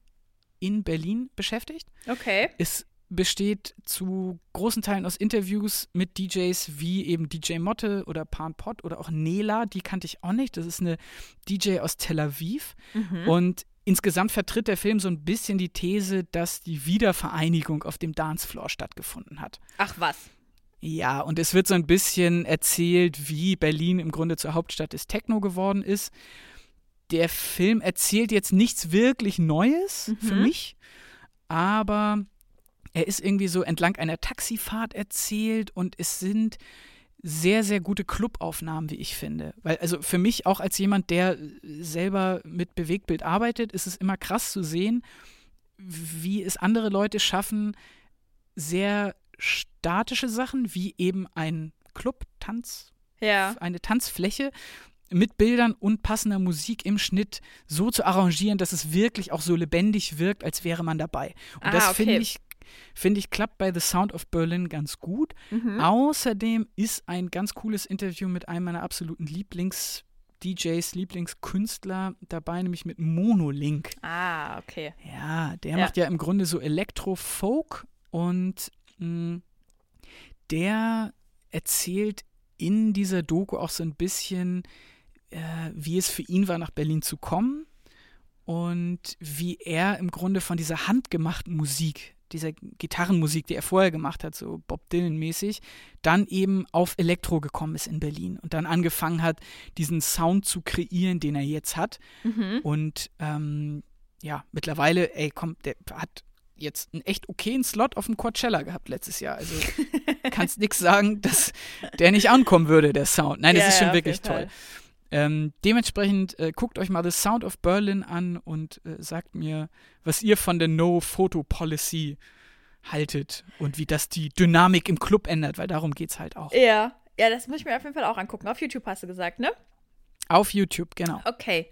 in Berlin beschäftigt. okay. Es besteht zu großen Teilen aus Interviews mit DJs wie eben DJ Motte oder Pan Pot oder auch Nela, die kannte ich auch nicht. Das ist eine DJ aus Tel Aviv. Mhm. Und insgesamt vertritt der Film so ein bisschen die These, dass die Wiedervereinigung auf dem Dancefloor stattgefunden hat. Ach was. Ja, und es wird so ein bisschen erzählt, wie Berlin im Grunde zur Hauptstadt des Techno geworden ist. Der Film erzählt jetzt nichts wirklich Neues für Mhm. mich, aber er ist irgendwie so entlang einer Taxifahrt erzählt und es sind sehr, sehr gute Clubaufnahmen, wie ich finde. Weil, also für mich auch als jemand, der selber mit Bewegtbild arbeitet, ist es immer krass zu sehen, wie es andere Leute schaffen, sehr statische Sachen, wie eben ein Club, Tanz, Ja. eine Tanzfläche mit Bildern und passender Musik im Schnitt so zu arrangieren, dass es wirklich auch so lebendig wirkt, als wäre man dabei. Und Ah, das okay. finde ich, finde ich, klappt bei The Sound of Berlin ganz gut. Mhm. Außerdem ist ein ganz cooles Interview mit einem meiner absoluten Lieblings- DJs, Lieblingskünstler dabei, nämlich mit Monolink. Ah, okay. Ja, der Ja. macht ja im Grunde so Elektro-Folk und mh, der erzählt in dieser Doku auch so ein bisschen, äh, wie es für ihn war, nach Berlin zu kommen und wie er im Grunde von dieser handgemachten Musik, dieser Gitarrenmusik, die er vorher gemacht hat, so Bob Dylan-mäßig, dann eben auf Elektro gekommen ist in Berlin und dann angefangen hat, diesen Sound zu kreieren, den er jetzt hat. Mhm. Und ähm, ja, mittlerweile, ey, komm, der hat jetzt einen echt okayen Slot auf dem Coachella gehabt letztes Jahr. Also kannst nichts sagen, dass der nicht ankommen würde, der Sound. Nein, das ja, ist schon ja, wirklich toll. Ähm, dementsprechend äh, guckt euch mal The Sound of Berlin an und äh, sagt mir, was ihr von der No-Photo-Policy haltet und wie das die Dynamik im Club ändert, weil darum geht es halt auch. Ja, ja, das muss ich mir auf jeden Fall auch angucken. Auf YouTube hast du gesagt, ne? Auf YouTube, genau. Okay.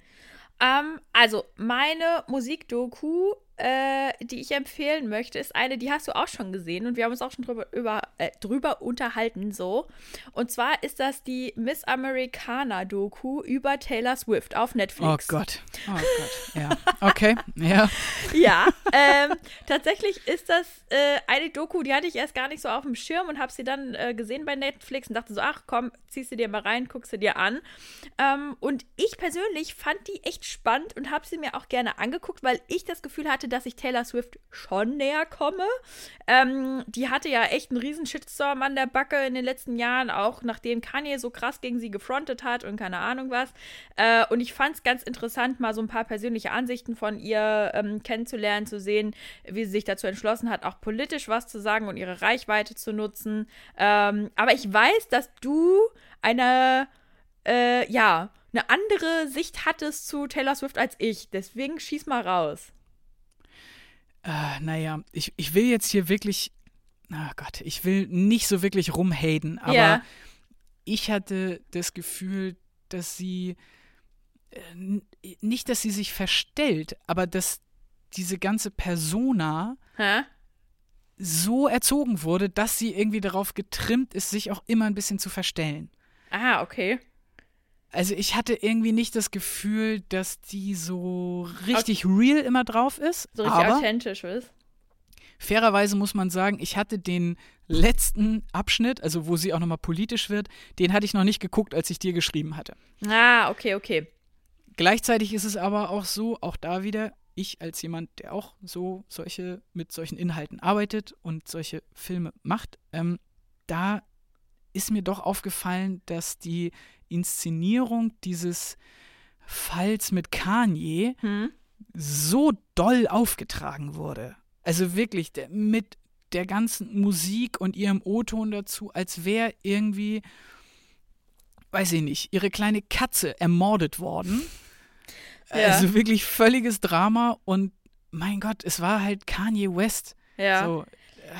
Ähm, also, meine Musikdoku äh, die ich empfehlen möchte, ist eine, die hast du auch schon gesehen und wir haben uns auch schon drüber, über, äh, drüber unterhalten, so. Und zwar ist das die Miss Americana Doku über Taylor Swift auf Netflix. Oh Gott. Oh Gott. Ja. Okay. Ja. ja. Ähm, tatsächlich ist das äh, eine Doku, die hatte ich erst gar nicht so auf dem Schirm und habe sie dann äh, gesehen bei Netflix und dachte so, ach komm, ziehst du dir mal rein, guckst du dir an. Ähm, und ich persönlich fand die echt spannend und habe sie mir auch gerne angeguckt, weil ich das Gefühl hatte, dass ich Taylor Swift schon näher komme. Ähm, die hatte ja echt einen riesen Shitstorm an der Backe in den letzten Jahren, auch nachdem Kanye so krass gegen sie gefrontet hat und keine Ahnung was. Äh, und ich fand es ganz interessant, mal so ein paar persönliche Ansichten von ihr ähm, kennenzulernen, zu sehen, wie sie sich dazu entschlossen hat, auch politisch was zu sagen und ihre Reichweite zu nutzen. Ähm, aber ich weiß, dass du eine, äh, ja, eine andere Sicht hattest zu Taylor Swift als ich. Deswegen schieß mal raus. Äh, naja, ich, ich will jetzt hier wirklich, oh Gott, ich will nicht so wirklich rumhaten, aber ja. ich hatte das Gefühl, dass sie, äh, nicht, dass sie sich verstellt, aber dass diese ganze Persona Hä? so erzogen wurde, dass sie irgendwie darauf getrimmt ist, sich auch immer ein bisschen zu verstellen. Ah, okay. Also ich hatte irgendwie nicht das Gefühl, dass die so richtig Aus real immer drauf ist. So richtig aber authentisch ist. Fairerweise muss man sagen, ich hatte den letzten Abschnitt, also wo sie auch nochmal politisch wird, den hatte ich noch nicht geguckt, als ich dir geschrieben hatte. Ah, okay, okay. Gleichzeitig ist es aber auch so, auch da wieder, ich als jemand, der auch so solche, mit solchen Inhalten arbeitet und solche Filme macht, ähm, da ist mir doch aufgefallen, dass die Inszenierung dieses Falls mit Kanye hm? so doll aufgetragen wurde. Also wirklich der, mit der ganzen Musik und ihrem O-Ton dazu, als wäre irgendwie, weiß ich nicht, ihre kleine Katze ermordet worden. Ja. Also wirklich völliges Drama und mein Gott, es war halt Kanye West. Ja. So, äh,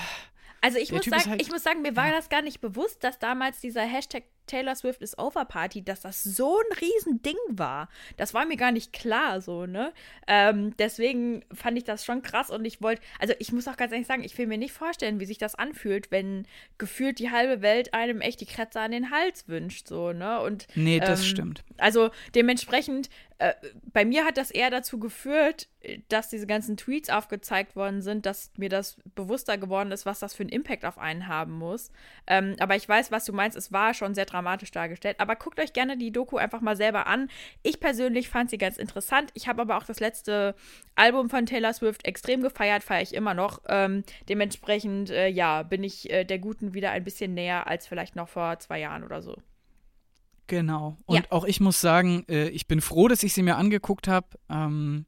also ich muss, sagen, halt, ich muss sagen, mir war ja. das gar nicht bewusst, dass damals dieser Hashtag Taylor Swift is Over Party, dass das so ein Riesending war. Das war mir gar nicht klar, so, ne? Ähm, deswegen fand ich das schon krass und ich wollte, also ich muss auch ganz ehrlich sagen, ich will mir nicht vorstellen, wie sich das anfühlt, wenn gefühlt die halbe Welt einem echt die Kratzer an den Hals wünscht, so, ne? Und, nee, das ähm, stimmt. Also dementsprechend äh, bei mir hat das eher dazu geführt, dass diese ganzen Tweets aufgezeigt worden sind, dass mir das bewusster geworden ist, was das für einen Impact auf einen haben muss. Ähm, aber ich weiß, was du meinst. Es war schon sehr dramatisch dargestellt. Aber guckt euch gerne die Doku einfach mal selber an. Ich persönlich fand sie ganz interessant. Ich habe aber auch das letzte Album von Taylor Swift extrem gefeiert, feiere ich immer noch. Ähm, dementsprechend, äh, ja, bin ich äh, der Guten wieder ein bisschen näher als vielleicht noch vor zwei Jahren oder so. Genau. Und ja. auch ich muss sagen, äh, ich bin froh, dass ich sie mir angeguckt habe. Ähm,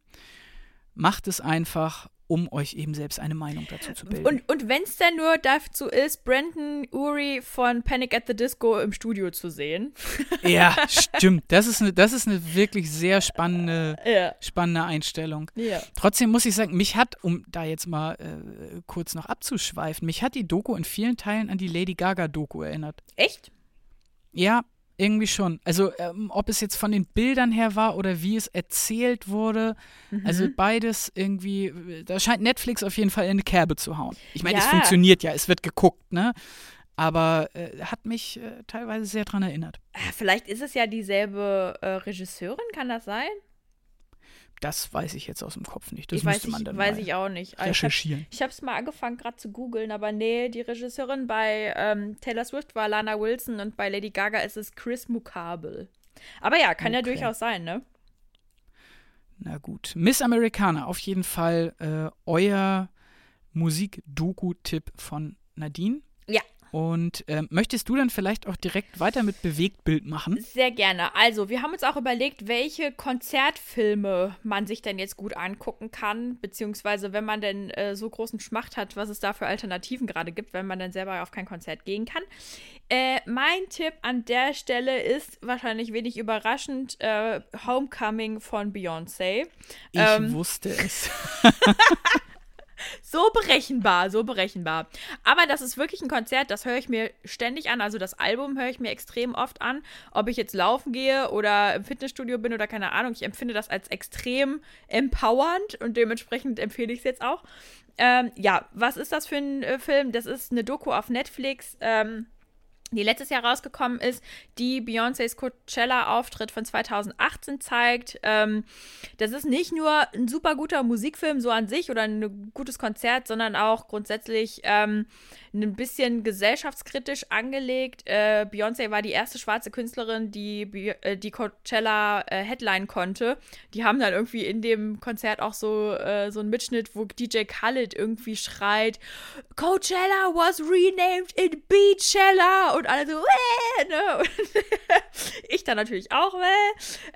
macht es einfach, um euch eben selbst eine Meinung dazu zu bilden. Und, und wenn es denn nur dazu ist, Brandon Uri von Panic at the Disco im Studio zu sehen. Ja, stimmt. Das ist eine, das ist eine wirklich sehr spannende, ja. spannende Einstellung. Ja. Trotzdem muss ich sagen, mich hat, um da jetzt mal äh, kurz noch abzuschweifen, mich hat die Doku in vielen Teilen an die Lady Gaga-Doku erinnert. Echt? Ja, irgendwie schon. Also, ähm, ob es jetzt von den Bildern her war oder wie es erzählt wurde. Mhm. Also, beides irgendwie. Da scheint Netflix auf jeden Fall in eine Kerbe zu hauen. Ich meine, ja. es funktioniert ja, es wird geguckt, ne? Aber äh, hat mich äh, teilweise sehr dran erinnert. Ah, vielleicht ist es ja dieselbe äh, Regisseurin, kann das sein? Das weiß ich jetzt aus dem Kopf nicht. Das ich müsste weiß, man ich, dann weiß ich auch nicht. Also recherchieren. Ich habe es mal angefangen, gerade zu googeln, aber nee, die Regisseurin bei ähm, Taylor Swift war Lana Wilson und bei Lady Gaga ist es Chris Mukabel. Aber ja, kann ja Okay. durchaus sein, ne? Na gut. Miss Americana, auf jeden Fall äh, euer Musik-Doku-Tipp von Nadine. Und ähm, möchtest du dann vielleicht auch direkt weiter mit Bewegtbild machen? Sehr gerne. Also, wir haben uns auch überlegt, welche Konzertfilme man sich denn jetzt gut angucken kann, beziehungsweise wenn man denn äh, so großen Schmacht hat, was es da für Alternativen gerade gibt, wenn man dann selber auf kein Konzert gehen kann. Äh, mein Tipp an der Stelle ist wahrscheinlich wenig überraschend äh, Homecoming von Beyoncé. Ich Ähm. wusste es. So berechenbar, so berechenbar. Aber das ist wirklich ein Konzert, das höre ich mir ständig an. Also das Album höre ich mir extrem oft an. Ob ich jetzt laufen gehe oder im Fitnessstudio bin oder keine Ahnung. Ich empfinde das als extrem empowernd und dementsprechend empfehle ich es jetzt auch. Ähm, ja, was ist das für ein äh, Film? Das ist eine Doku auf Netflix. Ähm, die letztes Jahr rausgekommen ist, die Beyoncés Coachella-Auftritt von 2018 zeigt. Ähm, das ist nicht nur ein super guter Musikfilm so an sich oder ein gutes Konzert, sondern auch grundsätzlich ähm, ein bisschen gesellschaftskritisch angelegt. Äh, Beyoncé war die erste schwarze Künstlerin, die äh, die Coachella äh, Headline konnte. Die haben dann irgendwie in dem Konzert auch so, äh, so einen Mitschnitt, wo DJ Khaled irgendwie schreit, Coachella was renamed in Beachella und alle so, "Wäh", ne? Und ich dann natürlich auch,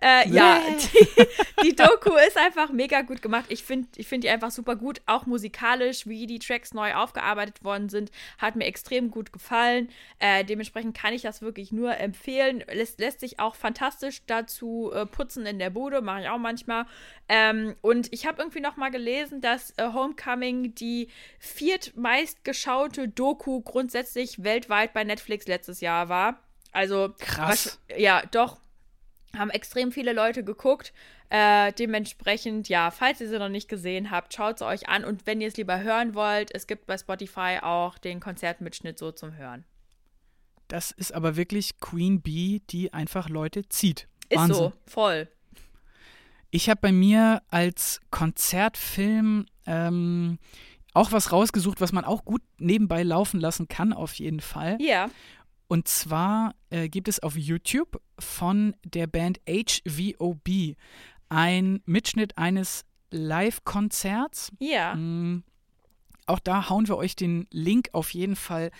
äh, ja, die, die Doku ist einfach mega gut gemacht. Ich finde ich find die einfach super gut, auch musikalisch, wie die Tracks neu aufgearbeitet worden sind, hat mir extrem gut gefallen. Äh, dementsprechend kann ich das wirklich nur empfehlen. Lässt, lässt sich auch fantastisch dazu äh, putzen in der Bude, mache ich auch manchmal. Ähm, und ich habe irgendwie noch mal gelesen, dass äh, Homecoming die viertmeistgeschaute Doku grundsätzlich weltweit bei Netflix letztes Jahr war. Also Krass. was- ja, doch. Haben extrem viele Leute geguckt. Äh, dementsprechend, ja, falls ihr sie noch nicht gesehen habt, schaut sie euch an. Und wenn ihr es lieber hören wollt, es gibt bei Spotify auch den Konzertmitschnitt so zum Hören. Das ist aber wirklich Queen Bee, die einfach Leute zieht. Ist Wahnsinn. so, voll. Ich habe bei mir als Konzertfilm ähm, auch was rausgesucht, was man auch gut nebenbei laufen lassen kann, auf jeden Fall. Ja. Und zwar äh, gibt es auf YouTube von der Band HVOB ein Mitschnitt eines Live-Konzerts. Ja. Mm, Auch da hauen wir euch den Link auf jeden Fall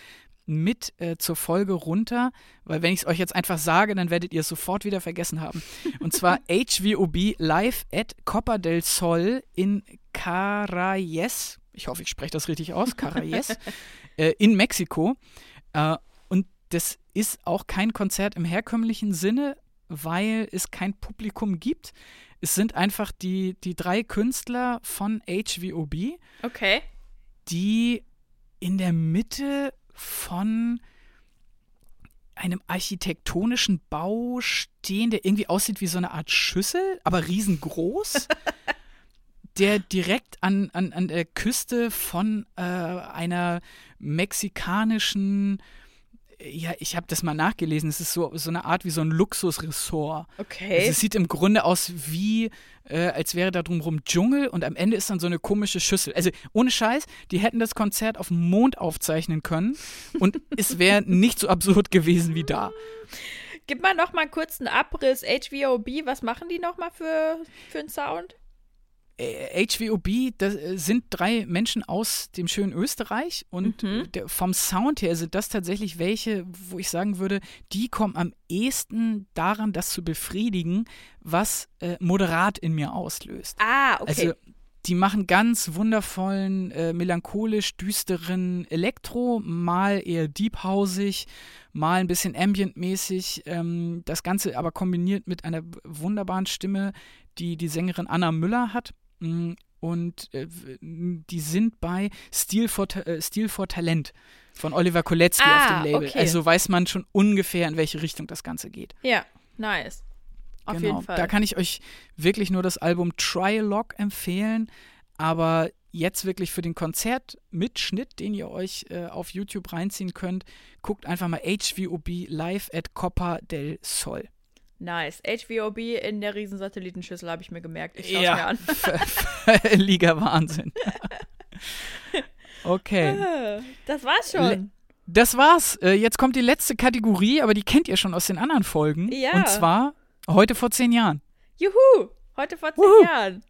mit äh, zur Folge runter, weil wenn ich es euch jetzt einfach sage, dann werdet ihr es sofort wieder vergessen haben. Und zwar HVOB live at Copa del Sol in Carayes. Ich hoffe, ich spreche das richtig aus. Carayes. äh, in Mexiko. Äh, das ist auch kein Konzert im herkömmlichen Sinne, weil es kein Publikum gibt. Es sind einfach die, die drei Künstler von HVOB, Okay. die in der Mitte von einem architektonischen Bau stehen, der irgendwie aussieht wie so eine Art Schüssel, aber riesengroß, der direkt an, an, an der Küste von äh, einer mexikanischen, ja, ich habe das mal nachgelesen, es ist so, so eine Art wie so ein Luxusressort. Okay. Also es sieht im Grunde aus wie, äh, als wäre da drumherum Dschungel und am Ende ist dann so eine komische Schüssel. Also ohne Scheiß, die hätten das Konzert auf dem Mond aufzeichnen können und es wäre nicht so absurd gewesen wie da. Gib mal noch mal kurz einen Abriss. HVOB, was machen die noch mal für, für einen Sound? Äh, HVOB, das äh, sind drei Menschen aus dem schönen Österreich und Mhm. äh, der, vom Sound her sind das tatsächlich welche, wo ich sagen würde, die kommen am ehesten daran, das zu befriedigen, was äh, moderat in mir auslöst. Ah, okay. Also die machen ganz wundervollen, äh, melancholisch düsteren Elektro, mal eher deephausig, mal ein bisschen ambientmäßig. Ähm, das Ganze aber kombiniert mit einer wunderbaren Stimme, die die Sängerin Anna Müller hat. Mm, Und äh, die sind bei Stil for, äh, Stil for Talent von Oliver Kolecki auf Ah, dem Label. okay. Also weiß man schon ungefähr, in welche Richtung das Ganze geht. ja, nice. Auf genau. jeden Fall. Da kann ich euch wirklich nur das Album Trialog empfehlen. Aber jetzt wirklich für den Konzertmitschnitt, den ihr euch äh, auf YouTube reinziehen könnt, guckt einfach mal HVOB live at Copa del Sol. Nice. HVOB in der Riesensatellitenschüssel habe ich mir gemerkt. Ich schaue Ja. mir an. Liga Wahnsinn. okay. Das war's schon. Das war's. Äh, Jetzt kommt die letzte Kategorie, aber die kennt ihr schon aus den anderen Folgen. Ja. Und zwar heute vor zehn Jahren. Juhu! Heute vor zehn Wuhu. Jahren.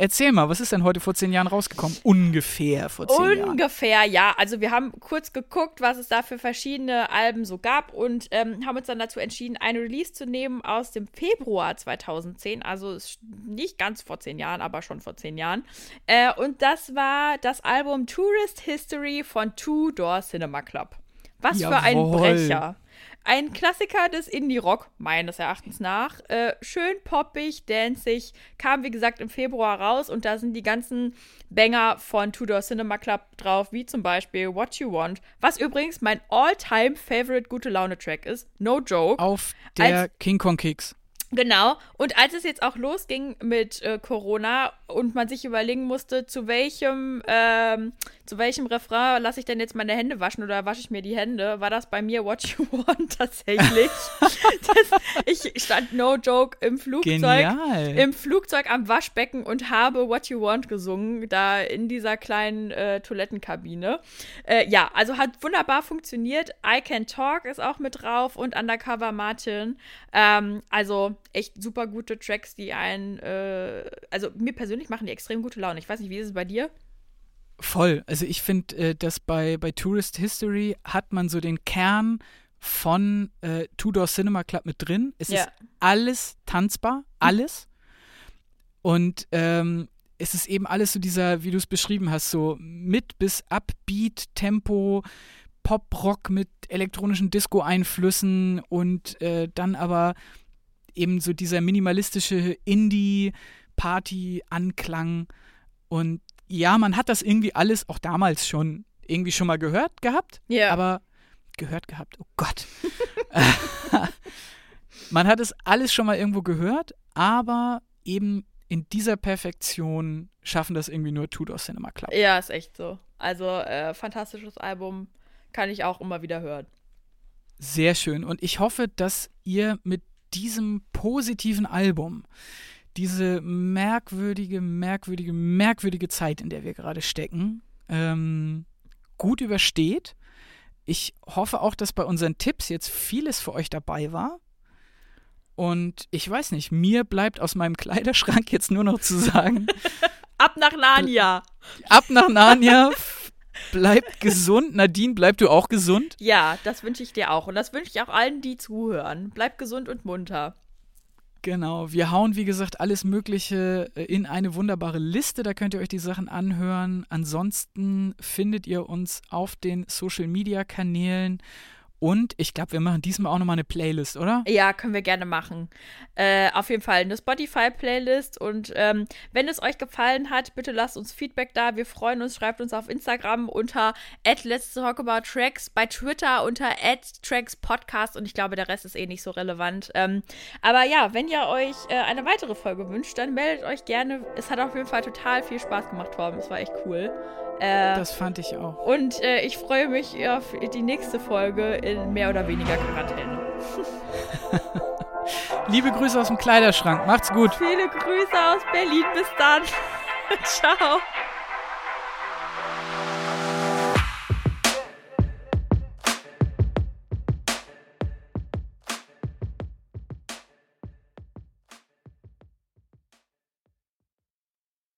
Erzähl mal, was ist denn heute vor zehn Jahren rausgekommen? Ungefähr vor zehn Jahren. Ungefähr, ja. Also wir haben kurz geguckt, was es da für verschiedene Alben so gab und ähm, haben uns dann dazu entschieden, ein Release zu nehmen aus dem Februar 2010. Also nicht ganz vor zehn Jahren, aber schon vor zehn Jahren. Äh, und das war das Album Tourist History von Two Door Cinema Club. Was für ein Jawohl. Brecher. Ein Klassiker des Indie-Rock, meines Erachtens nach. Äh, schön poppig, danzig. Kam, wie gesagt, im Februar raus und da sind die ganzen Banger von Tudor Cinema Club drauf, wie zum Beispiel What You Want, was übrigens mein all-time-favorite gute Laune-Track ist. No joke. Auf der Als- King Kong Kicks. Genau. Und als es jetzt auch losging mit äh, Corona und man sich überlegen musste, zu welchem, ähm, zu welchem Refrain lasse ich denn jetzt meine Hände waschen oder wasche ich mir die Hände, war das bei mir What You Want tatsächlich. das, ich stand no joke im Flugzeug. Genial. Im Flugzeug am Waschbecken und habe What You Want gesungen, da in dieser kleinen äh, Toilettenkabine. Äh, ja, also hat wunderbar funktioniert. I Can Talk ist auch mit drauf und Undercover Martin. Ähm, also echt super gute Tracks, die einen, äh, also mir persönlich machen die extrem gute Laune. Ich weiß nicht, wie ist es bei dir? Voll. Also ich finde, äh, dass bei, bei Tourist History hat man so den Kern von äh, Tudor Cinema Club mit drin. Es Ja. ist alles tanzbar, alles. Und ähm, es ist eben alles so dieser, wie du es beschrieben hast, so mit bis Upbeat, Tempo, Pop-Rock mit elektronischen Disco-Einflüssen und äh, dann aber eben so dieser minimalistische Indie-Party-Anklang. Und ja, man hat das irgendwie alles auch damals schon irgendwie schon mal gehört gehabt, Ja. aber gehört gehabt, oh Gott. man hat es alles schon mal irgendwo gehört, aber eben in dieser Perfektion schaffen das irgendwie nur Tudor Cinema Club. Ja, ist echt so. Also, äh, fantastisches Album. Kann ich auch immer wieder hören. Sehr schön. Und ich hoffe, dass ihr mit diesem positiven Album diese merkwürdige, merkwürdige, merkwürdige Zeit, in der wir gerade stecken, ähm, gut übersteht. Ich hoffe auch, dass bei unseren Tipps jetzt vieles für euch dabei war. Und ich weiß nicht, mir bleibt aus meinem Kleiderschrank jetzt nur noch zu sagen, Ab nach Narnia! ab nach Narnia, bleibt gesund. Nadine, bleib du auch gesund. Ja, das wünsche ich dir auch. Und das wünsche ich auch allen, die zuhören. Bleib gesund und munter. Genau, wir hauen wie gesagt alles Mögliche äh, in eine wunderbare Liste, da könnt ihr euch die Sachen anhören. Ansonsten findet ihr uns auf den Social Media Kanälen und ich glaube, wir machen diesmal auch nochmal eine Playlist, oder? Ja, können wir gerne machen. Äh, auf jeden Fall eine Spotify-Playlist. Und ähm, wenn es euch gefallen hat, bitte lasst uns Feedback da. Wir freuen uns. Schreibt uns auf Instagram unter Let's Talk About Tracks, bei Twitter unter Tracks Podcast. Und ich glaube, der Rest ist eh nicht so relevant. Ähm, aber ja, wenn ihr euch äh, eine weitere Folge wünscht, dann meldet euch gerne. Es hat auf jeden Fall total viel Spaß gemacht, Torben. Es war echt cool. Äh, Das fand ich auch. und äh, ich freue mich auf die nächste Folge in mehr oder weniger Quarantäne. Liebe Grüße aus dem Kleiderschrank, macht's gut. Viele Grüße aus Berlin. Bis dann. Ciao.